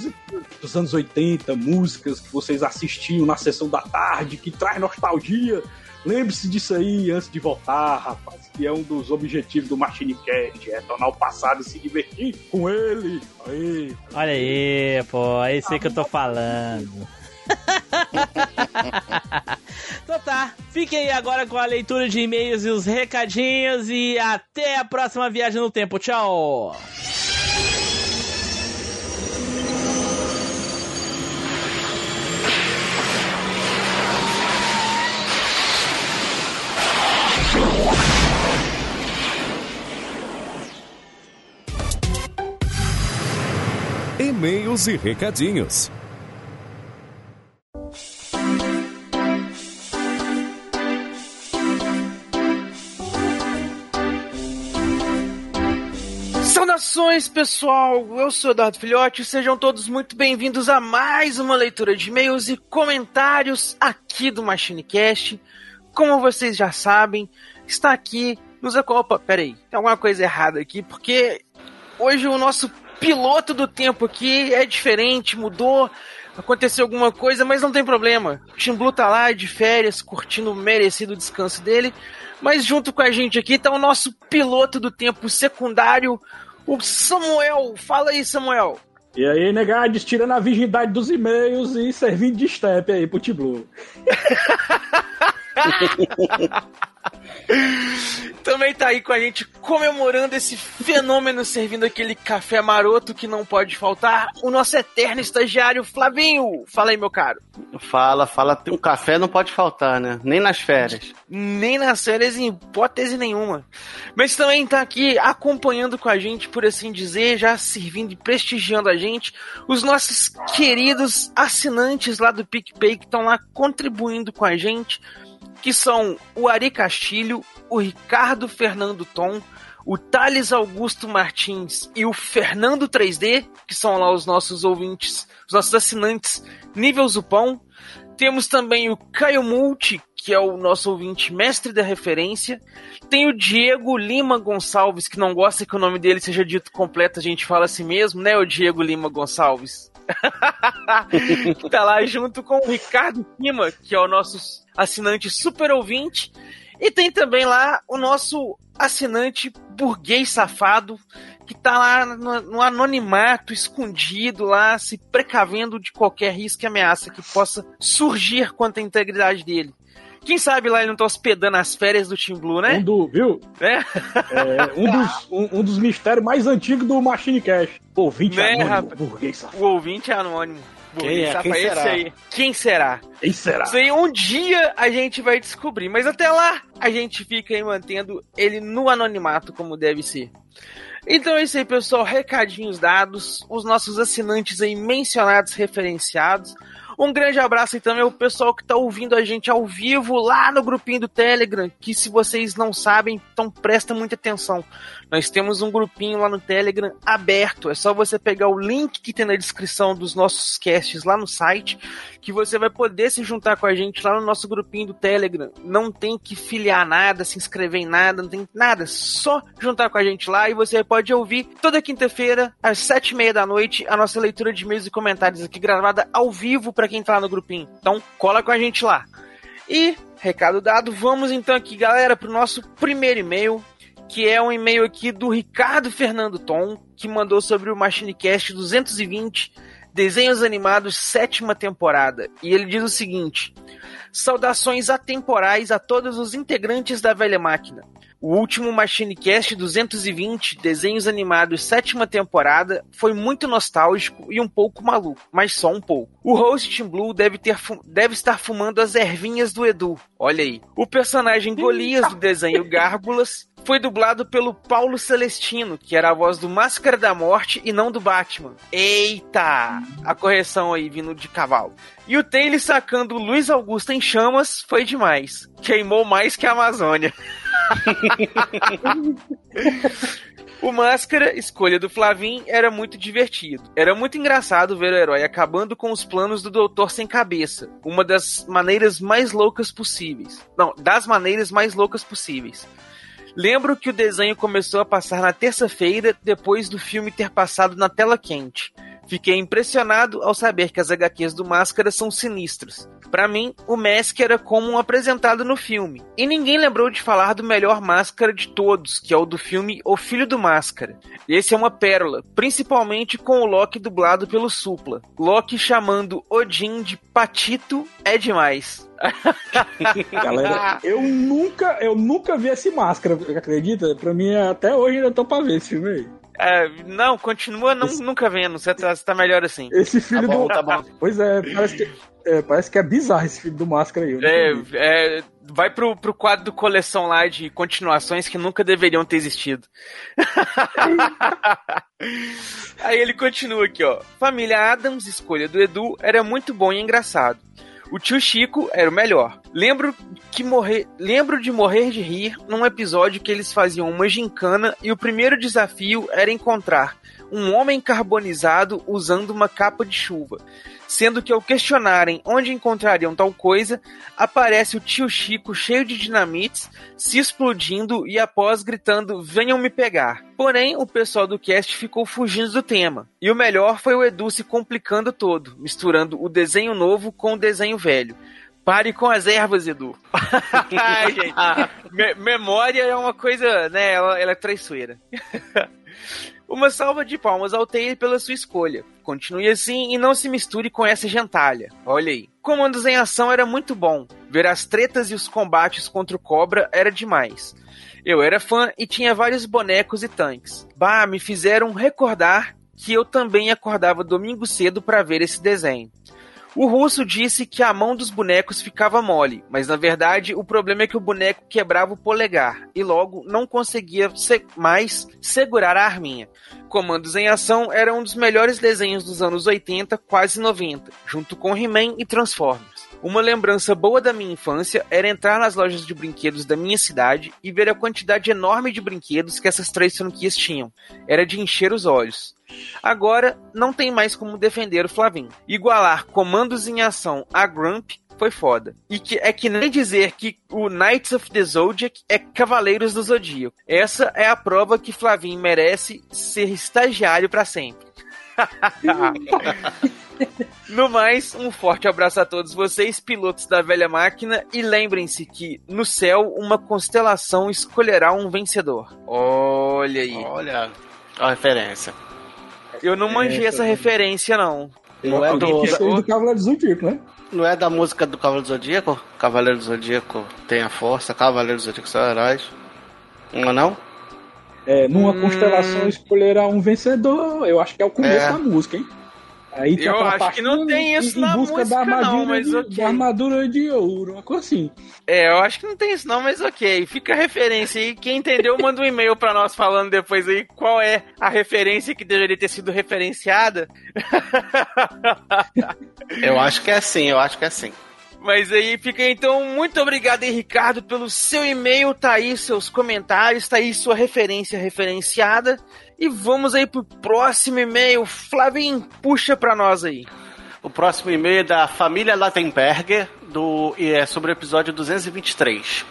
Dos anos 80, músicas que vocês assistiam na sessão da tarde, que traz nostalgia. Lembre-se disso aí antes de voltar, rapaz. Que é um dos objetivos do Machine Cast, é tornar o passado e se divertir com ele. Aí. Olha aí, pô, é isso aí que eu tô falando. [laughs] então tá, fiquem aí agora com a leitura de e-mails e os recadinhos e até a próxima viagem no tempo. Tchau! E-mails e recadinhos. Saudações, pessoal! Eu sou Eduardo Filhote e sejam todos muito bem-vindos a mais uma leitura de e-mails e comentários aqui do MachineCast. Como vocês já sabem, está aqui nos... Opa, peraí, tem alguma coisa errada aqui, porque hoje o nosso piloto do tempo aqui é diferente, mudou, aconteceu alguma coisa, mas não tem problema. O Tim Blue tá lá de férias, curtindo o merecido descanso dele, mas junto com a gente aqui tá o nosso piloto do tempo secundário, o Samuel. Fala aí, Samuel. E aí, negades, tirando a virgindade dos e-mails e servindo de step aí pro T-Blue. [laughs] [laughs] Também tá aí com a gente comemorando esse fenômeno, servindo aquele café maroto que não pode faltar, o nosso eterno estagiário Flavinho. Fala aí, meu caro. Fala, fala. Um café não pode faltar, né? Nem nas férias. Nem nas férias, em hipótese nenhuma. Mas também tá aqui acompanhando com a gente, por assim dizer, já servindo e prestigiando a gente, os nossos queridos assinantes lá do PicPay que estão lá contribuindo com a gente, que são o Ari Castilho, o Ricardo Fernando Tom, o Thales Augusto Martins e o Fernando 3D, que são lá os nossos ouvintes, os nossos assinantes nível Zupão. Temos também o Caio Multi, que é o nosso ouvinte mestre da referência. Tem o Diego Lima Gonçalves, que não gosta que o nome dele seja dito completo, a gente fala assim mesmo, né, o Diego Lima Gonçalves? Que [laughs] tá lá junto com o Ricardo Lima, que é o nosso assinante super ouvinte. E tem também lá o nosso assinante burguês safado, que tá lá no, no anonimato, escondido lá, se precavendo de qualquer risco e ameaça que possa surgir contra a integridade dele. Quem sabe lá ele não tá hospedando as férias do Team Blue, né? Um do, viu? É? É, um, dos, um, um dos mistérios mais antigos do Machine Cash. Ouvinte Né, anônimo, rapaz? burguês safado. O ouvinte é anônimo. Quem é? Quem será? aí. Quem será? Quem será? Isso aí um dia a gente vai descobrir, mas até lá a gente fica aí mantendo ele no anonimato como deve ser. Então é isso aí, pessoal. Recadinhos dados, os nossos assinantes aí mencionados, referenciados. Um grande abraço aí também ao pessoal que tá ouvindo a gente ao vivo lá no grupinho do Telegram, que se vocês não sabem, então presta muita atenção. Nós temos um grupinho lá no Telegram aberto. É só você pegar o link que tem na descrição dos nossos casts lá no site, que você vai poder se juntar com a gente lá no nosso grupinho do Telegram. Não tem que filiar nada, se inscrever em nada, não tem nada. Só juntar com a gente lá e você pode ouvir toda quinta-feira, às sete e meia da noite, a nossa leitura de e-mails e comentários aqui gravada ao vivo para quem tá no grupinho. Então, cola com a gente lá. E, recado dado, vamos então aqui, galera, pro nosso primeiro e-mail, que é um e-mail aqui do Ricardo Fernando Tom, que mandou sobre o MachineCast 220, Desenhos Animados, sétima temporada. E ele diz o seguinte: Saudações atemporais a todos os integrantes da velha máquina. O último MachineCast 220, Desenhos Animados, sétima temporada, foi muito nostálgico e um pouco maluco, mas só um pouco. O host Blue deve, ter deve estar fumando as ervinhas do Edu. Olha aí. O personagem Golias do desenho Gárgulas foi dublado pelo Paulo Celestino, que era a voz do Máscara da Morte e não do Batman. Eita! A correção aí vindo de cavalo. E o Taylor sacando Luiz Augusto em chamas foi demais. Queimou mais que a Amazônia. [laughs] O Máscara, escolha do Flavim, era muito divertido. Era muito engraçado ver o herói acabando com os planos do Doutor Sem Cabeça. Uma das maneiras mais loucas possíveis. Não, das maneiras mais loucas possíveis. Lembro que o desenho começou a passar na terça-feira, depois do filme ter passado na tela quente. Fiquei impressionado ao saber que as HQs do Máscara são sinistras. Pra mim, o Mask era como um apresentado no filme. E ninguém lembrou de falar do melhor Máscara de todos, que é o do filme O Filho do Máscara. Esse é uma pérola, principalmente com o Loki dublado pelo Supla. Loki chamando Odin de Patito é demais. [laughs] Galera, eu nunca, eu nunca vi esse máscara, acredita? Pra mim, até hoje ainda tô pra ver esse filme aí. É, não, continua não, nunca vendo, você tá, você tá melhor assim. Esse filho Tá bom, do. tá bom. Pois é, parece que é, parece que é bizarro esse filho do máscara aí. É, é, vai pro, pro quadro do coleção lá de continuações que nunca deveriam ter existido. [laughs] Aí ele continua aqui, ó. Família Adams, escolha do Edu, era muito bom e engraçado. O tio Chico era o melhor. Lembro que morrer, lembro de morrer de rir num episódio que eles faziam uma gincana e o primeiro desafio era encontrar um homem carbonizado usando uma capa de chuva. Sendo que ao questionarem onde encontrariam tal coisa, aparece o tio Chico cheio de dinamites, se explodindo e após gritando: Venham me pegar. Porém, o pessoal do cast ficou fugindo do tema. E o melhor foi o Edu se complicando todo, misturando o desenho novo com o desenho velho. Pare com as ervas, Edu. Ai, [laughs] gente. [laughs] Me- memória é uma coisa, né? Ela, ela é traiçoeira. [laughs] Uma salva de palmas ao Taylor pela sua escolha. Continue assim e não se misture com essa gentalha. Olha aí. Comandos em ação era muito bom. Ver as tretas e os combates contra o Cobra era demais. Eu era fã e tinha vários bonecos e tanques. Bah, me fizeram recordar que eu também acordava domingo cedo para ver esse desenho. O russo disse que a mão dos bonecos ficava mole, mas na verdade o problema é que o boneco quebrava o polegar e logo não conseguia se- mais segurar a arminha. Comandos em Ação era um dos melhores desenhos dos anos 80, quase 90, junto com He-Man e Transformers. Uma lembrança boa da minha infância era entrar nas lojas de brinquedos da minha cidade e ver a quantidade enorme de brinquedos que essas três franquias tinham. Era de encher os olhos. Agora, não tem mais como defender o Flavinho. Igualar comandos em ação a Grump foi foda. E que é que nem dizer que o Knights of the Zodiac é Cavaleiros do Zodíaco. Essa é a prova que Flavinho merece ser estagiário pra sempre. [laughs] No mais, um forte abraço a todos vocês, pilotos da velha máquina, e lembrem-se que no céu uma constelação escolherá um vencedor. Olha aí. Olha a referência. Eu não manjei essa referência, não. Não é do, do Cavaleiro do Zodíaco, né? não é da música do Cavaleiro do Zodíaco? Cavaleiro do Zodíaco tem a força, Cavaleiro do Zodíaco são heróis. Não é não? É, numa Hum. constelação escolherá um vencedor. Eu acho que é o começo É. da música, hein? Aí tem Eu acho parte que não tem isso em, na em busca música, da armadura, não, mas de, ok. da armadura de ouro, uma coisa assim. É, eu acho que não tem isso não, mas ok. Fica a referência aí. Quem entendeu, manda um e-mail pra nós falando depois aí qual é a referência que deveria ter sido referenciada. [laughs] Eu acho que é sim, eu acho que é sim. Mas aí fica então, muito obrigado aí, Ricardo, pelo seu e-mail, tá aí seus comentários, tá aí sua referência referenciada. E vamos aí pro próximo e-mail. Flavinho, puxa pra nós aí. O próximo e-mail é da família Lattenberger, do, e é sobre o episódio 223.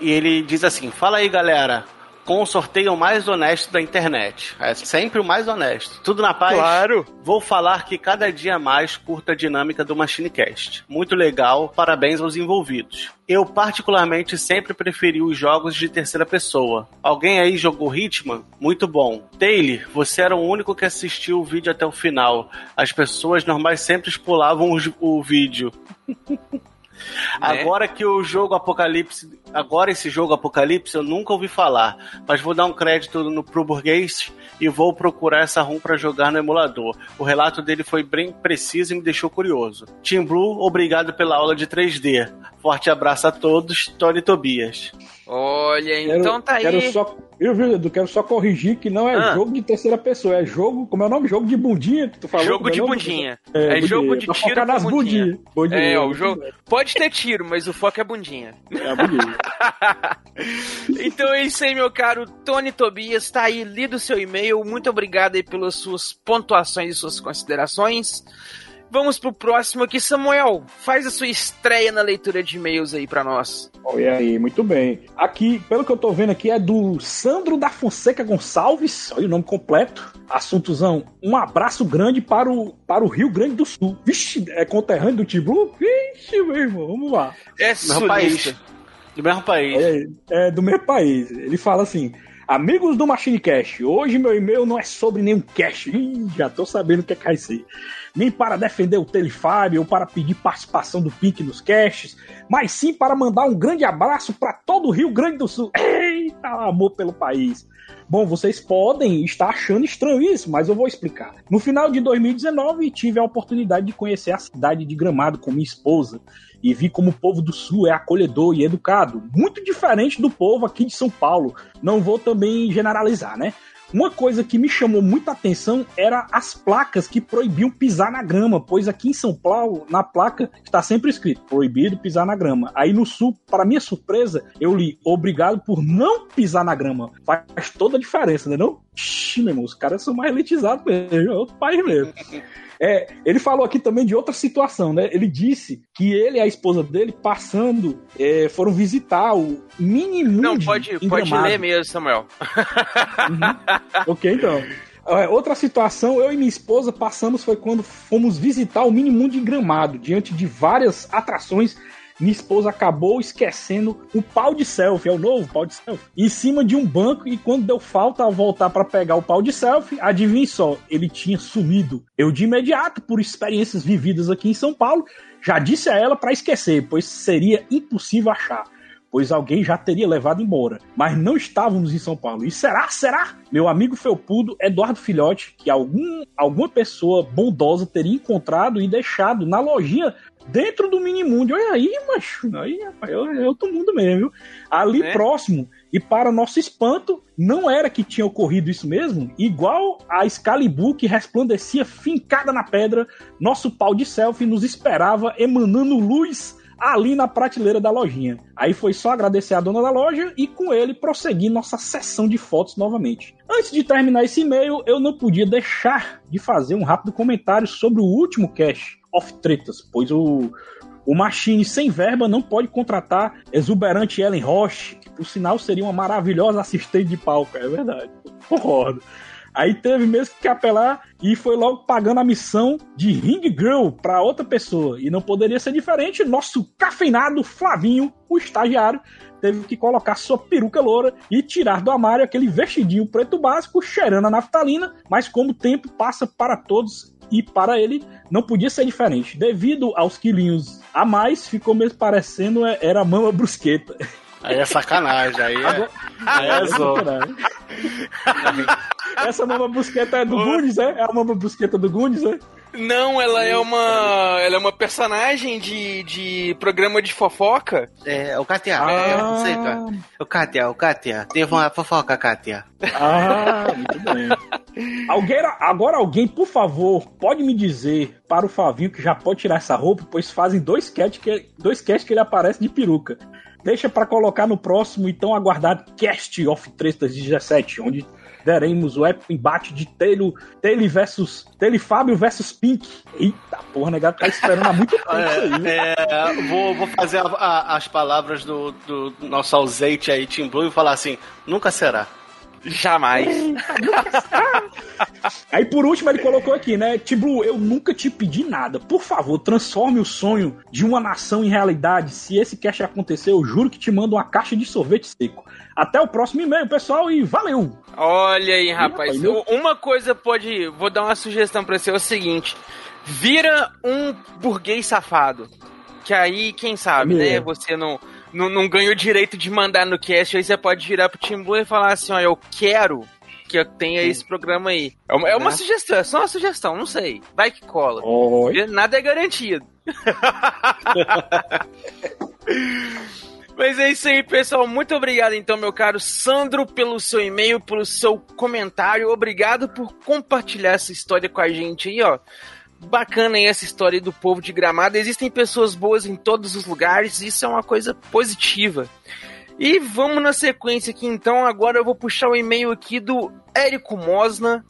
E ele diz assim: Fala aí, galera. Com o sorteio mais honesto da internet. É sempre o mais honesto. Tudo na paz? Claro. Vou falar que cada dia mais curto a dinâmica do MachineCast. Muito legal, parabéns aos envolvidos. Eu, particularmente, sempre preferi os jogos de terceira pessoa. Alguém aí jogou Hitman? Muito bom. Taylor, você era o único que assistiu o vídeo até o final. As pessoas normais sempre pulavam o vídeo. [laughs] Agora que o jogo Apocalipse. Agora esse jogo Apocalipse eu nunca ouvi falar. Mas vou dar um crédito no, pro burguês e vou procurar essa ROM pra jogar no emulador. O relato dele foi bem preciso e me deixou curioso. Team Blue, obrigado pela aula de 3D. Forte abraço a todos, Tony Tobias. Olha, Quero- então tá aí. Quero só, eu, Edu, quero só corrigir que não é Ah. jogo de terceira pessoa, é jogo, como é o nome? Jogo de bundinha que tu falou. Jogo é de bundinha. É, É, bundinha. jogo de tiro com nas bundinha. bundinhas. Bundinha, É, o bundinha. jogo. Pode ter tiro, mas o foco é bundinha. É, bundinha. [laughs] Então é isso aí, meu caro Tony Tobias. Tá aí, lido o seu e-mail. Muito obrigado aí pelas suas pontuações e suas considerações. Vamos pro próximo aqui, Samuel. Faz a sua estreia na leitura de e-mails aí pra nós. Olha aí, muito bem. Aqui, pelo que eu tô vendo aqui, é do Sandro da Fonseca Gonçalves. Olha o nome completo. Assuntozão. Um abraço grande para o, para o Rio Grande do Sul. Vixe, é conterrâneo do Tiblu? Vixe, meu irmão, vamos lá. É Do mesmo país. Do mesmo país. É, é do meu país. Ele fala assim: Amigos do Machine Cash, hoje meu e-mail não é sobre nenhum cash. Ih, já tô sabendo o que é que vai ser. Nem para defender o Telefab ou para pedir participação do Pink nos caches, mas sim para mandar um grande abraço para todo o Rio Grande do Sul. Eita, amor pelo país. Bom, vocês podem estar achando estranho isso, mas eu vou explicar. No final de 2019, tive a oportunidade de conhecer a cidade de Gramado com minha esposa e vi como o povo do Sul é acolhedor e educado, muito diferente do povo aqui de São Paulo. Não vou também generalizar, né? Uma coisa que me chamou muita atenção era as placas que proibiam pisar na grama, pois aqui em São Paulo, na placa, está sempre escrito proibido pisar na grama. Aí no sul, para minha surpresa, eu li obrigado por não pisar na grama. Faz toda a diferença, né não? Ixi, meu irmão, os caras são mais elitizados mesmo, é outro país mesmo. [laughs] É, ele falou aqui também de outra situação, né? Ele disse que ele e a esposa dele, passando, é, foram visitar o mini Não, pode, pode Gramado. ler mesmo, Samuel. Ok, então. É, Outra situação, eu e minha esposa passamos foi quando fomos visitar o Mini Mundo em Gramado, diante de várias atrações. Minha esposa acabou esquecendo o pau de selfie, é o novo pau de selfie, em cima de um banco e quando deu falta ao voltar para pegar o pau de selfie, adivinhe só, ele tinha sumido. Eu de imediato, por experiências vividas aqui em São Paulo, já disse a ela para esquecer, pois seria impossível achar. pois alguém já teria levado embora. Mas não estávamos em São Paulo. E será? Será? Meu amigo felpudo Eduardo Filhote, que algum, alguma pessoa bondosa teria encontrado e deixado na lojinha dentro do Minimundo. Olha aí, macho. Aí, rapaz, é outro mundo mesmo, viu? Ali Né? próximo. E para nosso espanto, não era que tinha ocorrido isso mesmo? Igual a Excalibur que resplandecia fincada na pedra, nosso pau de selfie nos esperava emanando luz ali na prateleira da lojinha. Aí foi só agradecer a dona da loja e com ele prosseguir nossa sessão de fotos novamente. Antes de terminar esse e-mail, eu não podia deixar de fazer um rápido comentário sobre o último cast of tretas, pois o o Machine sem verba não pode contratar exuberante Ellen Roche, que por sinal seria uma maravilhosa assistente de palco, é verdade. Concordo. Aí teve mesmo que apelar e foi logo pagando a missão de Ring Girl para outra pessoa. E não poderia ser diferente, nosso cafeinado Flavinho, o estagiário, teve que colocar sua peruca loura e tirar do armário aquele vestidinho preto básico cheirando a naftalina, mas como o tempo passa para todos e para ele não podia ser diferente. Devido aos quilinhos a mais, ficou mesmo parecendo é, era mama brusqueta. Aí é sacanagem, aí é. Aí é zoa. Essa mama brusqueta é do Gunis, é? É a mama brusqueta do Gunis, é? Não, ela é uma. Ela é uma personagem de, de programa de fofoca. É, o Katia. É, não sei, cara. O Katia, o Katia. Teve uma fofoca, Katia. Ah, muito bem. Alguém, agora alguém, por favor, pode me dizer para o Flavinho que já pode tirar essa roupa, pois fazem dois cast que, dois cast que ele aparece de peruca. Deixa para colocar no próximo, então, aguardado Cast of Tretas 17, onde teremos o épico embate de Taylor, Taylor versus Taylor Fábio versus Pink. Eita porra, negado tá esperando há muito tempo isso aí. viu? É, vou, vou fazer a- a- as palavras do, do nosso ausente aí, Tim Blue, e falar assim: nunca será. Jamais. [laughs] Aí por último ele colocou aqui, né? Tiblu, eu nunca te pedi nada. Por favor, transforme o sonho de uma nação em realidade. Se esse cast acontecer, eu juro que te mando uma caixa de sorvete seco. Até o próximo e-mail, pessoal, e valeu! Olha aí, rapaz. meu- Uma coisa pode. Vou dar uma sugestão pra você: é o seguinte. Vira um burguês safado. Que aí, quem sabe, né? Meu. Você não, não, não ganha o direito de mandar no cast. Aí você pode virar pro Tim Blue e falar assim: ó, eu quero que eu tenha esse programa aí. É uma, é uma Né? sugestão, é só uma sugestão, não sei. Vai que cola. Oi. Nada é garantido. [laughs] Mas é isso aí, pessoal. Muito obrigado, então, meu caro Sandro, pelo seu e-mail, pelo seu comentário. Obrigado por compartilhar essa história com a gente aí, ó. Bacana aí essa história do povo de Gramado. Existem pessoas boas em todos os lugares, isso é uma coisa positiva. E vamos na sequência aqui, então. Agora eu vou puxar o e-mail aqui do Érico Mosna,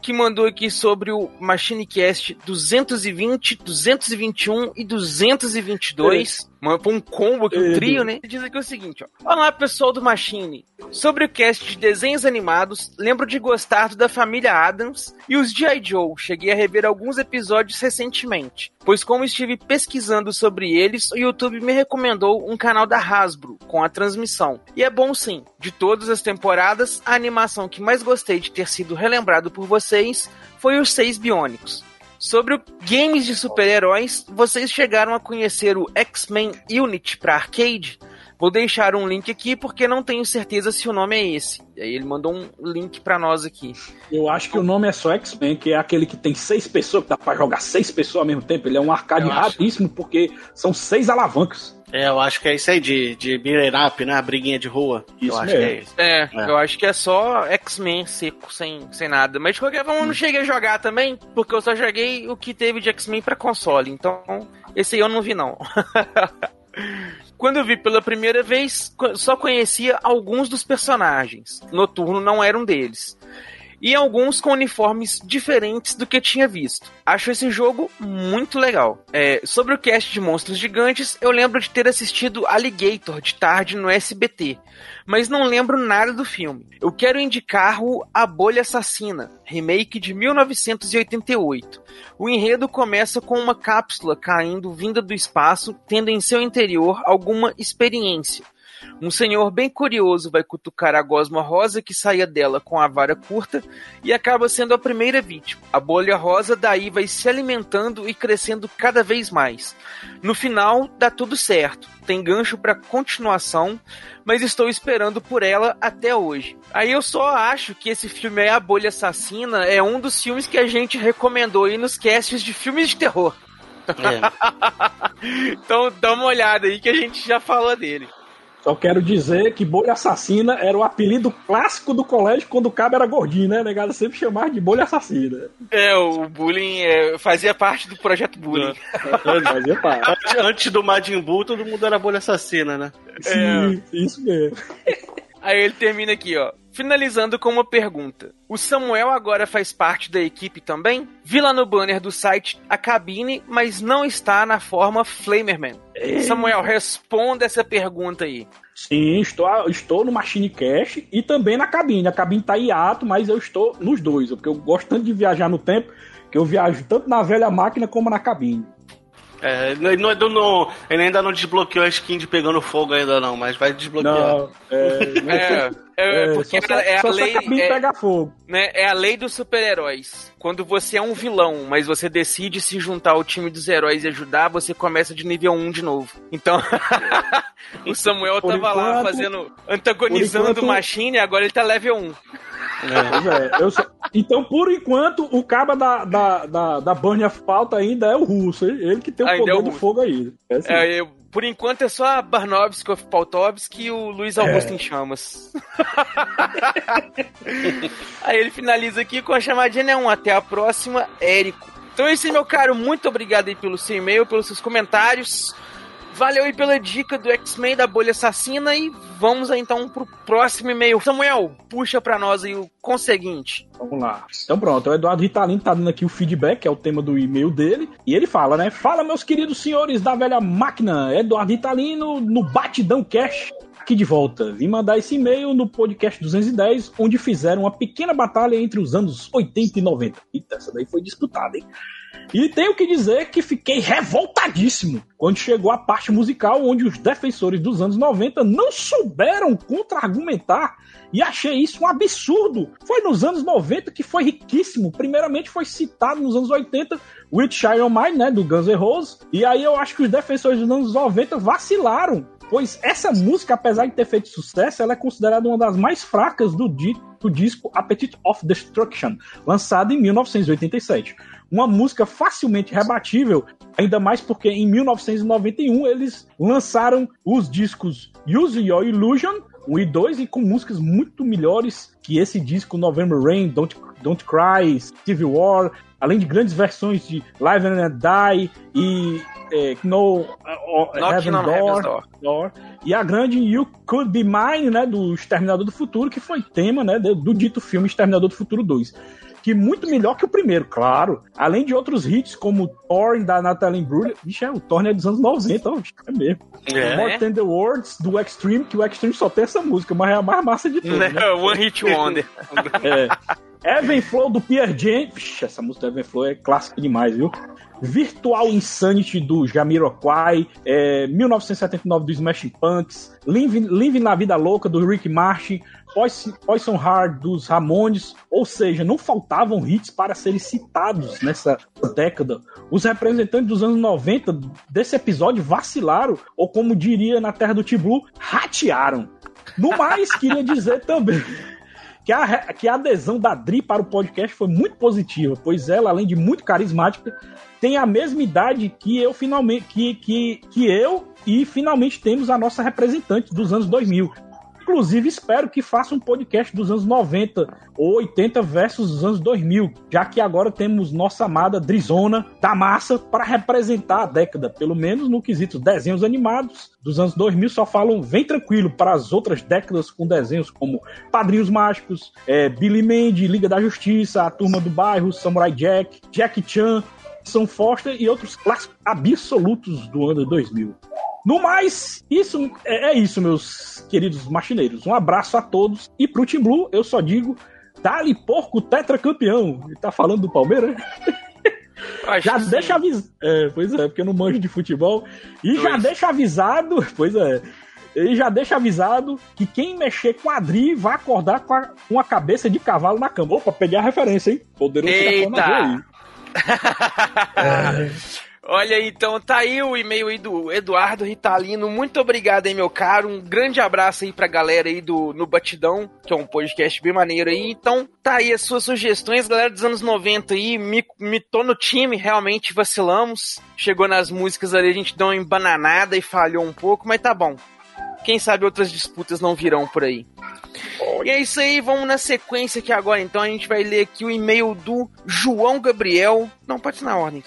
que mandou aqui sobre o MachineCast 220, 221 e 222. Mano, Foi um combo aqui, um trio, né? Ele diz aqui o seguinte, ó. Olá, pessoal do Machine. Sobre o cast de desenhos animados, lembro de gostar do da família Adams e os G.I. Joe. Cheguei a rever alguns episódios recentemente, pois como estive pesquisando sobre eles, o YouTube me recomendou um canal da Hasbro com a transmissão. E é bom sim. De todas as temporadas, a animação que mais gostei de ter sido relembrado por vocês foi os Seis Biônicos. Sobre games de super-heróis, vocês chegaram a conhecer o X-Men Unity para arcade? Vou deixar um link aqui porque não tenho certeza se o nome é esse. E aí ele mandou um link pra nós aqui. Eu acho que o nome é só X-Men, que é aquele que tem seis pessoas, que dá pra jogar seis pessoas ao mesmo tempo. Ele é um arcade raríssimo, porque são seis alavancas. É, eu acho que é isso aí de, de beat'em up, né? A briguinha de rua. Isso eu acho que é mesmo. isso. É, É. eu acho que é só X-Men seco, sem, sem nada. Mas de qualquer forma, eu não cheguei a jogar também, porque eu só joguei o que teve de X-Men pra console. Então, esse aí eu não vi, não. [laughs] Quando eu vi pela primeira vez, só conhecia alguns dos personagens. Noturno não era um deles. E alguns com uniformes diferentes do que tinha visto. Acho esse jogo muito legal. É, sobre o cast de Monstros Gigantes, eu lembro de ter assistido Alligator de tarde no SBT, mas não lembro nada do filme. Eu quero indicar o A Bolha Assassina, remake de 1988. O enredo começa com uma cápsula caindo vinda do espaço, tendo em seu interior alguma experiência. Um senhor bem curioso vai cutucar a gosma rosa que saía dela com a vara curta e acaba sendo a primeira vítima. A bolha rosa daí vai se alimentando e crescendo cada vez mais. No final, dá tudo certo. Tem gancho para continuação, mas estou esperando por ela até hoje. Aí eu só acho que esse filme é A Bolha Assassina é um dos filmes que a gente recomendou aí nos casts de filmes de terror. [laughs] então dá uma olhada aí que a gente já falou dele. Só quero dizer que Bolha Assassina era o apelido clássico do colégio quando o cabo era gordinho, né? Negado sempre chamar de Bolha Assassina. É, o bullying é, fazia parte do projeto bullying. Fazia parte. Antes, do Majin Buu, todo mundo era bolha assassina, né? Sim, isso mesmo. Aí ele termina aqui, ó. Finalizando com uma pergunta. O Samuel agora faz parte da equipe também? Vi lá no banner do site a cabine, mas não está na forma Flamerman. Samuel, responda essa pergunta aí. Sim, estou, estou no Machine Cash e também na cabine. A cabine tá hiato, mas eu estou nos dois, porque eu gosto tanto de viajar no tempo que eu viajo tanto na velha máquina como na cabine. É, ele, não, não- ele ainda não desbloqueou a skin de pegando fogo ainda não, mas vai desbloquear. Não, é, [laughs] É, é, É, porque só é a só lei. é, pegar fogo. né, é a lei dos super-heróis. Quando você é um vilão, mas você decide se juntar ao time dos heróis e ajudar, você começa de nível 1 de novo. Então, [laughs] o Samuel Por tava lá enquanto- fazendo. antagonizando o Machine e agora ele tá level 1. Pois é, eu só- Então, por enquanto, o caba da, da, da, da Burn of Pauta ainda é o russo. Ele que tem o Ainda poder é do fogo aí. É assim. É, eu- por enquanto é só a Barnovski of Pautovski e o Luiz Augusto em Chamas. [laughs] Aí ele finaliza aqui com a chamadinha né, um até a próxima, Érico. Então é isso aí, meu caro. Muito obrigado aí pelo seu e-mail, pelos seus comentários. Valeu aí pela dica do X-Men da bolha assassina e vamos aí, então pro próximo e-mail. Samuel, puxa pra nós aí o conseguinte. Vamos lá. Então pronto, o Eduardo Ritalino tá dando aqui o feedback, que é o tema do e-mail dele, e ele fala, né? Fala, meus queridos senhores da velha máquina, Eduardo Ritalino no Batidão Cash. Aqui de volta. Vim mandar esse e-mail no podcast 210, onde fizeram uma pequena batalha entre os anos 80 e 90. Eita, essa daí foi disputada, hein? E tenho que dizer que fiquei revoltadíssimo quando chegou a parte musical onde os defensores dos anos 90 não souberam contra-argumentar e achei isso um absurdo. Foi nos anos 90 que foi riquíssimo. Primeiramente foi citado nos anos 80 With Shine On Mine, né, do Guns N' Roses. E aí eu acho que os defensores dos anos 90 vacilaram. Pois essa música, apesar de ter feito sucesso, ela é considerada uma das mais fracas do, di do disco Appetite of Destruction, lançado em 1987 uma música facilmente rebatível, ainda mais porque em 1991 eles lançaram os discos Use Your Illusion 1 e 2 e com músicas muito melhores que esse disco November Rain, Don't, Don't Cry, Civil War, além de grandes versões de Live and Die e é, No uh, Knocking Heaven. Door. E a grande You Could Be Mine, né, do Exterminador do Futuro, que foi tema, né, do, do dito filme Exterminador do Futuro 2. Que muito melhor que o primeiro, claro. Além de outros hits como Thor da Natalie Imbruglia. Vixe, é, o Thor é dos anos 90, ó, bicho, é mesmo. É. More Than The Words do Extreme, que o Extreme só tem essa música, mas é a mais massa de todas, né? [laughs] One Hit Wonder. [laughs] É. Heaven Flow do Pierre James. Vixe, essa música do Heaven Flow é clássica demais, viu? Virtual Insanity do Jamiroquai, é, 1979 do Smashing Punks, Living na Vida Louca do Rick Martin, Poison, Heart dos Ramones, ou seja, não faltavam hits para serem citados nessa década. Os representantes dos anos 90 desse episódio vacilaram, ou como diria na terra do T-Blue, ratearam. No mais, [laughs] queria dizer também que a, que a adesão da Dri para o podcast foi muito positiva, pois ela, além de muito carismática, tem a mesma idade que eu finalmente que, que, que eu e finalmente temos a nossa representante dos anos 2000. Inclusive, espero que faça um podcast dos anos 90 ou 80 versus os anos 2000, já que agora temos nossa amada Drizona da massa para representar a década, pelo menos no quesito desenhos animados dos anos 2000 só falam vem tranquilo para as outras décadas com desenhos como Padrinhos Mágicos, é, Billy Mandy, Liga da Justiça, A Turma do Bairro, Samurai Jack, Jack Chan, São Foster e outros clássicos absolutos do ano 2000. No mais, isso é, é isso, meus queridos machineiros. Um abraço a todos. E pro Team Blue, eu só digo: Dali porco tetracampeão. Ele tá falando do Palmeiras? [laughs] já deixa avisado. É, pois é, porque eu não manjo de futebol. E já deixa avisado, [laughs] pois é. ele já deixa avisado que quem mexer com a Adri vai acordar com a, com a cabeça de cavalo na cama. Opa, peguei a referência, hein? Poderoso Eita! Aí. [laughs] Olha então tá aí o e-mail aí do Eduardo Ritalino. Muito obrigado aí, meu caro. Um grande abraço aí pra galera aí do No Batidão, que é um podcast bem maneiro aí. Então tá aí as suas sugestões, galera dos anos 90 aí. Me, me tô no time, realmente vacilamos. Chegou nas músicas ali, a gente deu uma embananada e falhou um pouco, mas tá bom. Quem sabe outras disputas não virão por aí. E é isso aí, vamos na sequência aqui agora. Então a gente vai ler aqui o e-mail do João Gabriel. Não, pode ser na ordem.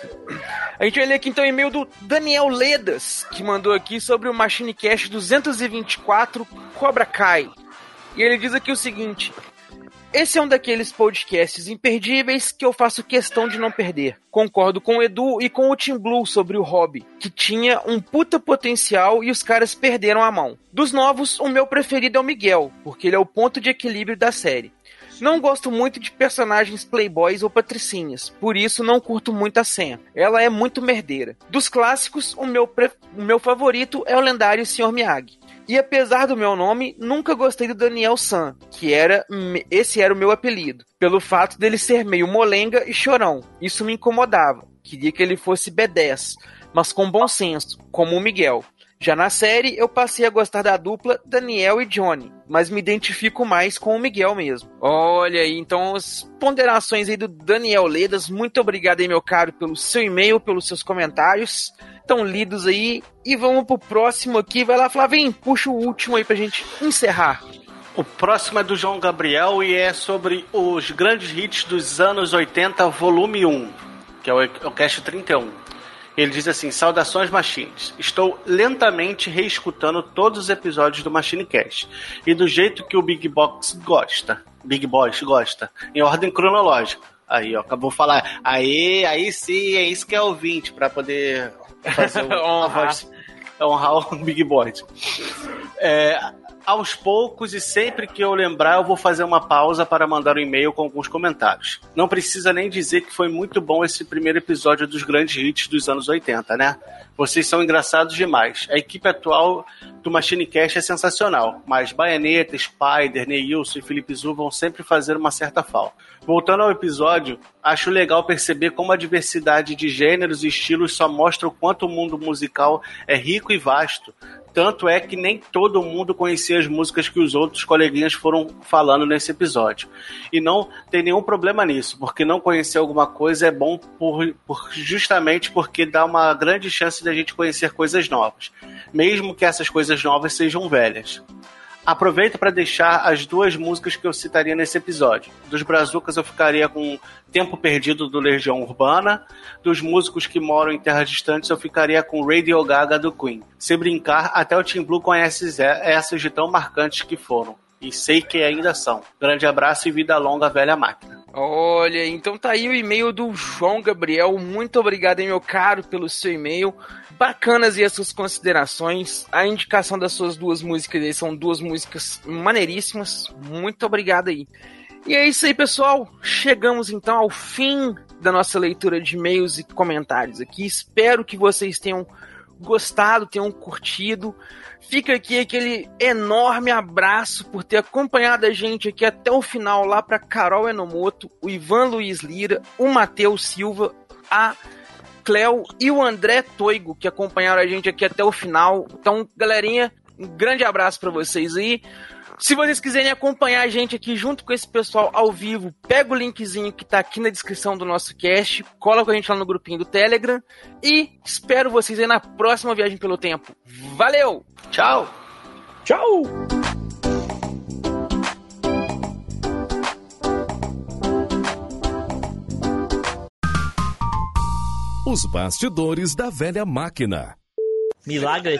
A gente vai ler aqui então o e-mail do Daniel Ledas, que mandou aqui sobre o Machine Cash 224 Cobra Kai. E ele diz aqui o seguinte: esse é um daqueles podcasts imperdíveis que eu faço questão de não perder. Concordo com o Edu e com o Tim Blue sobre o hobby, que tinha um puta potencial e os caras perderam a mão. Dos novos, o meu preferido é o Miguel, porque ele é o ponto de equilíbrio da série. Não gosto muito de personagens playboys ou patricinhas, por isso não curto muito a Sam. Ela é muito merdeira. Dos clássicos, o meu, o meu favorito é o lendário Sr. Miyagi. E apesar do meu nome, nunca gostei do Daniel San, que era esse era o meu apelido, pelo fato dele ser meio molenga e chorão. Isso me incomodava. Queria que ele fosse B10, mas com bom senso, como o Miguel. Já na série, eu passei a gostar da dupla Daniel e Johnny, mas me identifico mais com o Miguel mesmo. Olha aí, então as ponderações aí do Daniel Ledas, muito obrigado aí, meu caro, pelo seu e-mail, pelos seus comentários. Estão lidos aí. E vamos pro próximo aqui. Vai lá, Flavinho, puxa o último aí pra gente encerrar. O próximo é do João Gabriel e é sobre os grandes hits dos anos 80, volume 1, que é o, é o cast 31. Ele diz assim: Saudações Machines. Estou lentamente reescutando todos os episódios do Machine Cast. E do jeito que o Big Box gosta. Big Boss gosta. Em ordem cronológica. Aí, ó, acabou de falar. Aí, aí sim, é isso que é ouvinte, pra poder fazer o, a [laughs] Honrar. voz. Honrar o Big Boss. É, aos poucos e sempre que eu lembrar, eu vou fazer uma pausa para mandar um e-mail com alguns comentários. Não precisa nem dizer que foi muito bom esse primeiro episódio dos grandes hits dos anos 80, né? Vocês são engraçados demais. A equipe atual do Machine Cast é sensacional, mas Baianeta, Spider, Neilson e Felipe Zu vão sempre fazer uma certa falta. Voltando ao episódio, acho legal perceber como a diversidade de gêneros e estilos só mostra o quanto o mundo musical é rico e vasto. Tanto é que nem todo mundo conhecia as músicas que os outros coleguinhas foram falando nesse episódio. E não tem nenhum problema nisso, porque não conhecer alguma coisa é bom por, por- justamente porque dá uma grande chance de a gente conhecer coisas novas, mesmo que essas coisas novas sejam velhas. Aproveito para deixar as duas músicas que eu citaria nesse episódio. Dos Brazucas eu ficaria com Tempo Perdido do Legião Urbana. Dos músicos que moram em terras distantes eu ficaria com Radio Gaga do Queen. Se brincar, até o Team Blue conhece essas de tão marcantes que foram. E sei que ainda são. Grande abraço e vida longa, velha máquina. Olha, então tá aí o e-mail do João Gabriel. Muito obrigado, meu caro, pelo seu e-mail. Bacanas e as suas considerações. A indicação das suas duas músicas aí são duas músicas maneiríssimas. Muito obrigado aí. E é isso aí, pessoal. Chegamos então ao fim da nossa leitura de e-mails e comentários aqui. Espero que vocês tenham gostado, tenham curtido. Fica aqui aquele enorme abraço por ter acompanhado a gente aqui até o final, lá para Carol Enomoto, o Ivan Luiz Lira, o Matheus Silva, a Cleo e o André Toigo, que acompanharam a gente aqui até o final. Então, galerinha, um grande abraço para vocês aí. Se vocês quiserem acompanhar a gente aqui junto com esse pessoal ao vivo, pega o linkzinho que tá aqui na descrição do nosso cast, cola com a gente lá no grupinho do Telegram e espero vocês aí na próxima viagem pelo tempo. Valeu! Tchau! Tchau! Os bastidores da velha máquina. Milagre.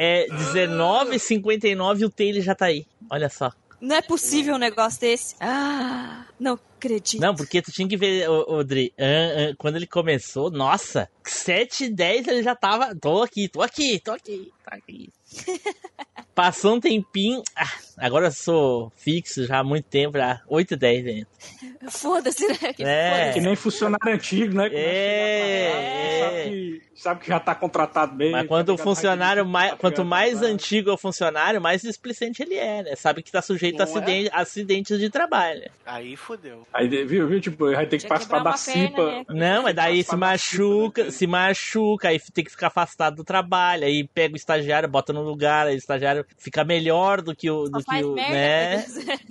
É 19h59 e o Taylor já tá aí. Olha só. Não é possível um negócio desse. Ah, não acredito. Não, porque tu tinha que ver, ô, ô, Dri, ah, ah, quando ele começou, nossa, 7 h 10 ele já tava. Tô aqui, tô aqui, tô aqui, tô aqui. [laughs] Passou um tempinho. ah, agora eu sou fixo já há muito tempo, já 8 e 10 ainda. Foda-se, né? Que É. foda-se. Que nem funcionário antigo, né? Lá, É. Sabe que, sabe que já tá contratado bem. Mas tá quando o ligado? funcionário Tá mais, ligado? quanto mais antigo é o funcionário, mais displicente ele é, né? Sabe que tá sujeito a é? acidente- acidentes de trabalho. Aí fodeu. Aí, viu, viu? Tipo, vai ter que Tinha participar da perna, CIPA. né? Não, mas daí se CIPA, machuca, se machuca, aí tem que ficar afastado do trabalho, aí pega o estagiário, bota no lugar, aí o estagiário fica melhor do que o. Do que faz o merda.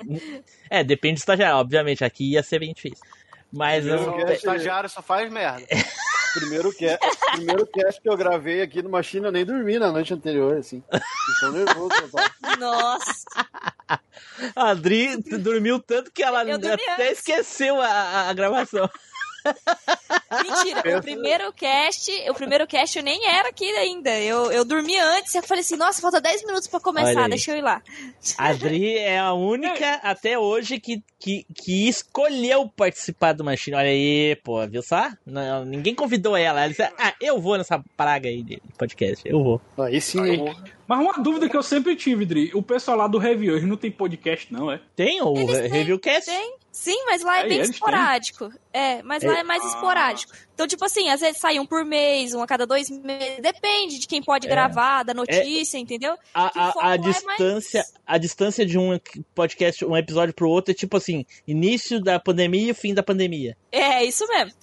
né? É, depende do estagiário, obviamente, aqui ia ser bem difícil. Mas eu, Eu- O estagiário só faz merda. Primeiro, ca... primeiro cast que eu gravei aqui no Machina, eu nem dormi na noite anterior, assim. Tô nervoso, rapaz. Nossa. a Adri dormiu tanto que ela até antes. esqueceu a, a- a gravação. Mentira, o primeiro cast, o primeiro cast eu nem era aqui ainda. Eu, eu dormi antes, eu falei assim, nossa, falta 10 minutos pra Olha começar, deixa eu ir lá. A Adri é a única até hoje que, que, que escolheu participar do Machine. Olha aí, pô, viu só? Não, ninguém convidou ela. Ela disse, ah, eu vou nessa praga aí de podcast, eu vou. Aí sim? Mas uma dúvida que eu sempre tive, Dri. O pessoal lá do Review, eles não tem podcast, não, é? Tem o Re- Reviewcast? Tem, sim, mas lá é Aí, bem têm. esporádico. É, mas lá é mais esporádico. Então, tipo assim, às vezes sai um por mês, um a cada dois meses. Depende de quem pode É. gravar, da notícia, entendeu? A, a, a é distância, mais- a distância de um podcast, um episódio pro outro é tipo assim, início da pandemia e fim da pandemia. É, isso mesmo.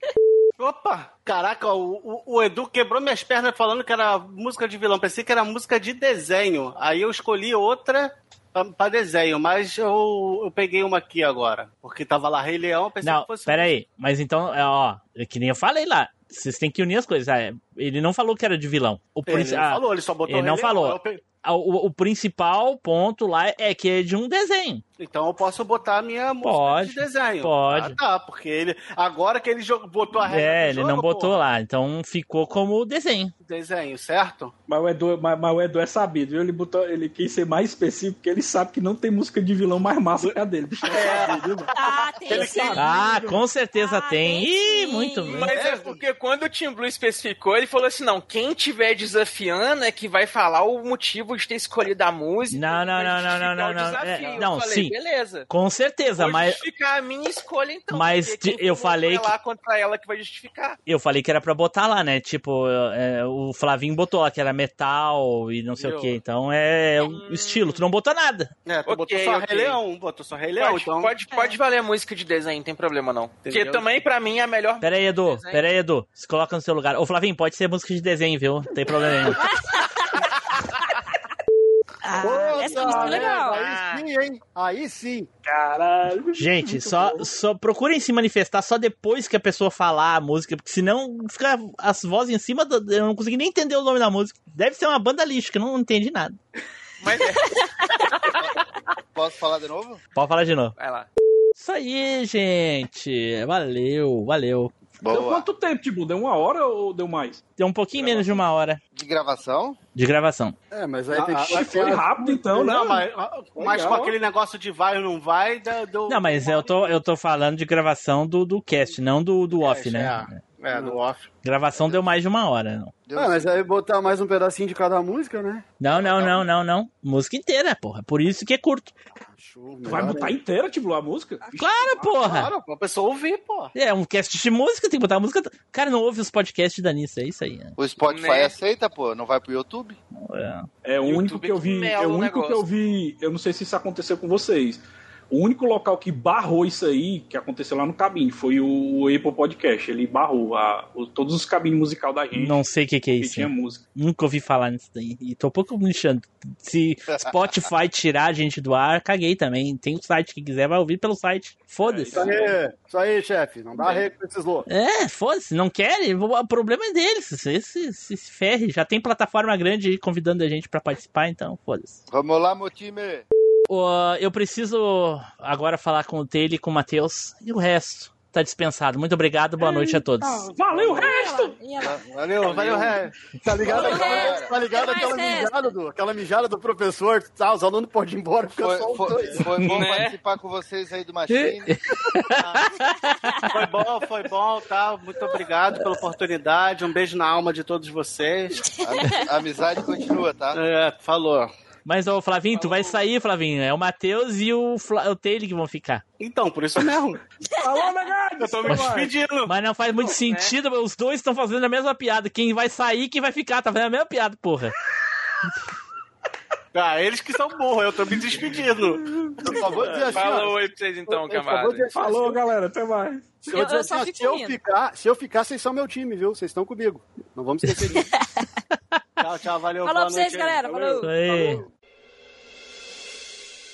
[laughs] Opa! Caraca, o, o- o Edu quebrou minhas pernas falando que era música de vilão. Pensei que era música de desenho. Aí eu escolhi outra pra, pra desenho, mas eu, eu peguei uma aqui agora. Porque tava lá Rei Leão, pensei Não, que fosse. pera aí. Mas então, é, ó, é que nem eu falei lá. Vocês têm que unir as coisas. Ah, é, Ele não falou que era de vilão. O Ele não ah, falou, ele só botou ele não Leão. falou. Eu pe- O, o principal ponto lá é que é de um desenho. Então eu posso botar a minha música Pode, de desenho. pode. Ah, tá, porque ele. Agora que ele jogou- botou a regra. É, do ele jogo, não botou pô, lá. Então ficou como desenho. Desenho, certo? Mas o, Edu, mas, mas o Edu é sabido, viu? Ele, botou, ele quis ser mais específico, porque ele sabe que não tem música de vilão mais massa que a dele. Bicho, [laughs] é sabido? Ah, tem sim. Ah, com certeza Ah, tem. tem Ih, muito bem. Mas é porque quando o Tim Blue especificou, ele falou assim: não, quem tiver desafiando é que vai falar o motivo de ter escolhido a música. Não, não, vai não, não, não, o não, não. É, não, falei, sim. Beleza. Com certeza, Vou mas justificar a minha escolha, então. Mas eu falei vai lá contra ela que vai justificar. eu falei que era pra botar lá, né? Tipo, é, o Flavinho botou lá que era metal e não sei o Viu? que. Então é o estilo. Tu não botou nada. É, tu Ok, botou só ok. Rei Leão, botou só Rei Leão, Pode, então. pode, pode valer a música de desenho, não tem problema não. Porque também, pra mim, é a melhor. Pera aí, Edu. Pera aí, Edu. Se coloca no seu lugar. Ô, Flavinho, pode ser música de desenho, viu? Não tem problema nenhum. [laughs] Ah, Puta essa música é legal. Aí sim, hein? Aí sim. Caralho. Gente, só, só procurem se manifestar só depois que a pessoa falar a música, porque senão fica as vozes em cima, do, eu não consegui nem entender o nome da música. Deve ser uma banda lixo, que eu não entendi nada. Mas é, [laughs] Posso falar de novo? Pode falar de novo. vai lá. Isso aí, gente. Valeu, valeu. Deu Boa. quanto tempo, tipo? Deu uma hora ou deu mais? Deu um pouquinho menos de uma hora De gravação? de gravação. É, mas aí tem Ah, que ah, foi rápido então, né? Não, mas, mas com aquele negócio de vai ou não vai, da- do. Não, mas eu tô, eu tô falando de gravação do, do cast, não do, do off, né? É, do off. Gravação deu mais de uma hora. Não. Deu Ah, mas aí botar mais um pedacinho de cada música, né? Não, não, não, não, não. Música inteira, porra. Por isso que é curto. Show, Tu vai botar inteira, tipo, a música? Claro, porra. Claro, pra pessoa ouvir, pô. É um cast de música, tem que botar a música. Cara, não ouve os podcasts da Nissa, é isso aí. né? O Spotify Né? aceita, pô? Não vai pro YouTube? É. É o YouTube único que eu que vi. É o único que negócio. eu vi. Eu não sei se isso aconteceu com vocês. O único local que barrou isso aí, que aconteceu lá no cabine, foi o, Apple Podcast. Ele barrou a- o- todos os cabines musical da gente. Não sei o que, que é que isso. tinha música. Nunca ouvi falar nisso daí. E tô um pouco me lixando. Se Spotify [laughs] tirar a gente do ar, caguei também. Tem o site que quiser, vai ouvir pelo site. Foda-se. Isso aí, isso aí, chefe. Não dá rei com esses loucos. É, foda-se, não querem, o problema é deles. Se, se, se, se ferre, já tem plataforma grande aí convidando a gente pra participar, então foda-se. Vamos lá, meu time. Ô, eu preciso agora falar com o Taylor e com o Matheus e o resto. Tá dispensado. Muito obrigado, boa noite a todos. Valeu, o resto! Valeu, valeu, Ré. Tá ligado, Valeu, aquela, resto. tá ligado aquela, resto. mijada do, aquela mijada do professor? Tá, os alunos podem ir embora, fica Foi, só os foi, dois. foi bom Né? participar com vocês aí do Machine. [laughs] Foi bom, foi bom, tá? Muito obrigado pela oportunidade. Um beijo na alma de todos vocês. A, a amizade continua, tá? É, falou. Mas, ô, Flavinho, tu vai sair, Flavinho. É o Matheus e o, Fla... o Taylor que vão ficar. Então, por isso mesmo. [laughs] Alô, negado! Eu tô me despedindo. Mas não faz muito sentido, os dois estão fazendo a mesma piada. Quem vai sair quem vai ficar, tá fazendo a mesma piada, porra. Ah, eles que são burros, eu tô me despedindo. Eu só vou dizer assim, Fala ó, oi pra vocês então, eu camarada. assim, Falou, eu- galera, até mais. se eu, dizer assim, ó, se eu ficar, se eu ficar, vocês são meu time, viu? Vocês estão comigo. Não vamos esquecer disso. [laughs] Tchau, tchau, valeu. Falou pra vocês, noite galera. Falou. Isso aí.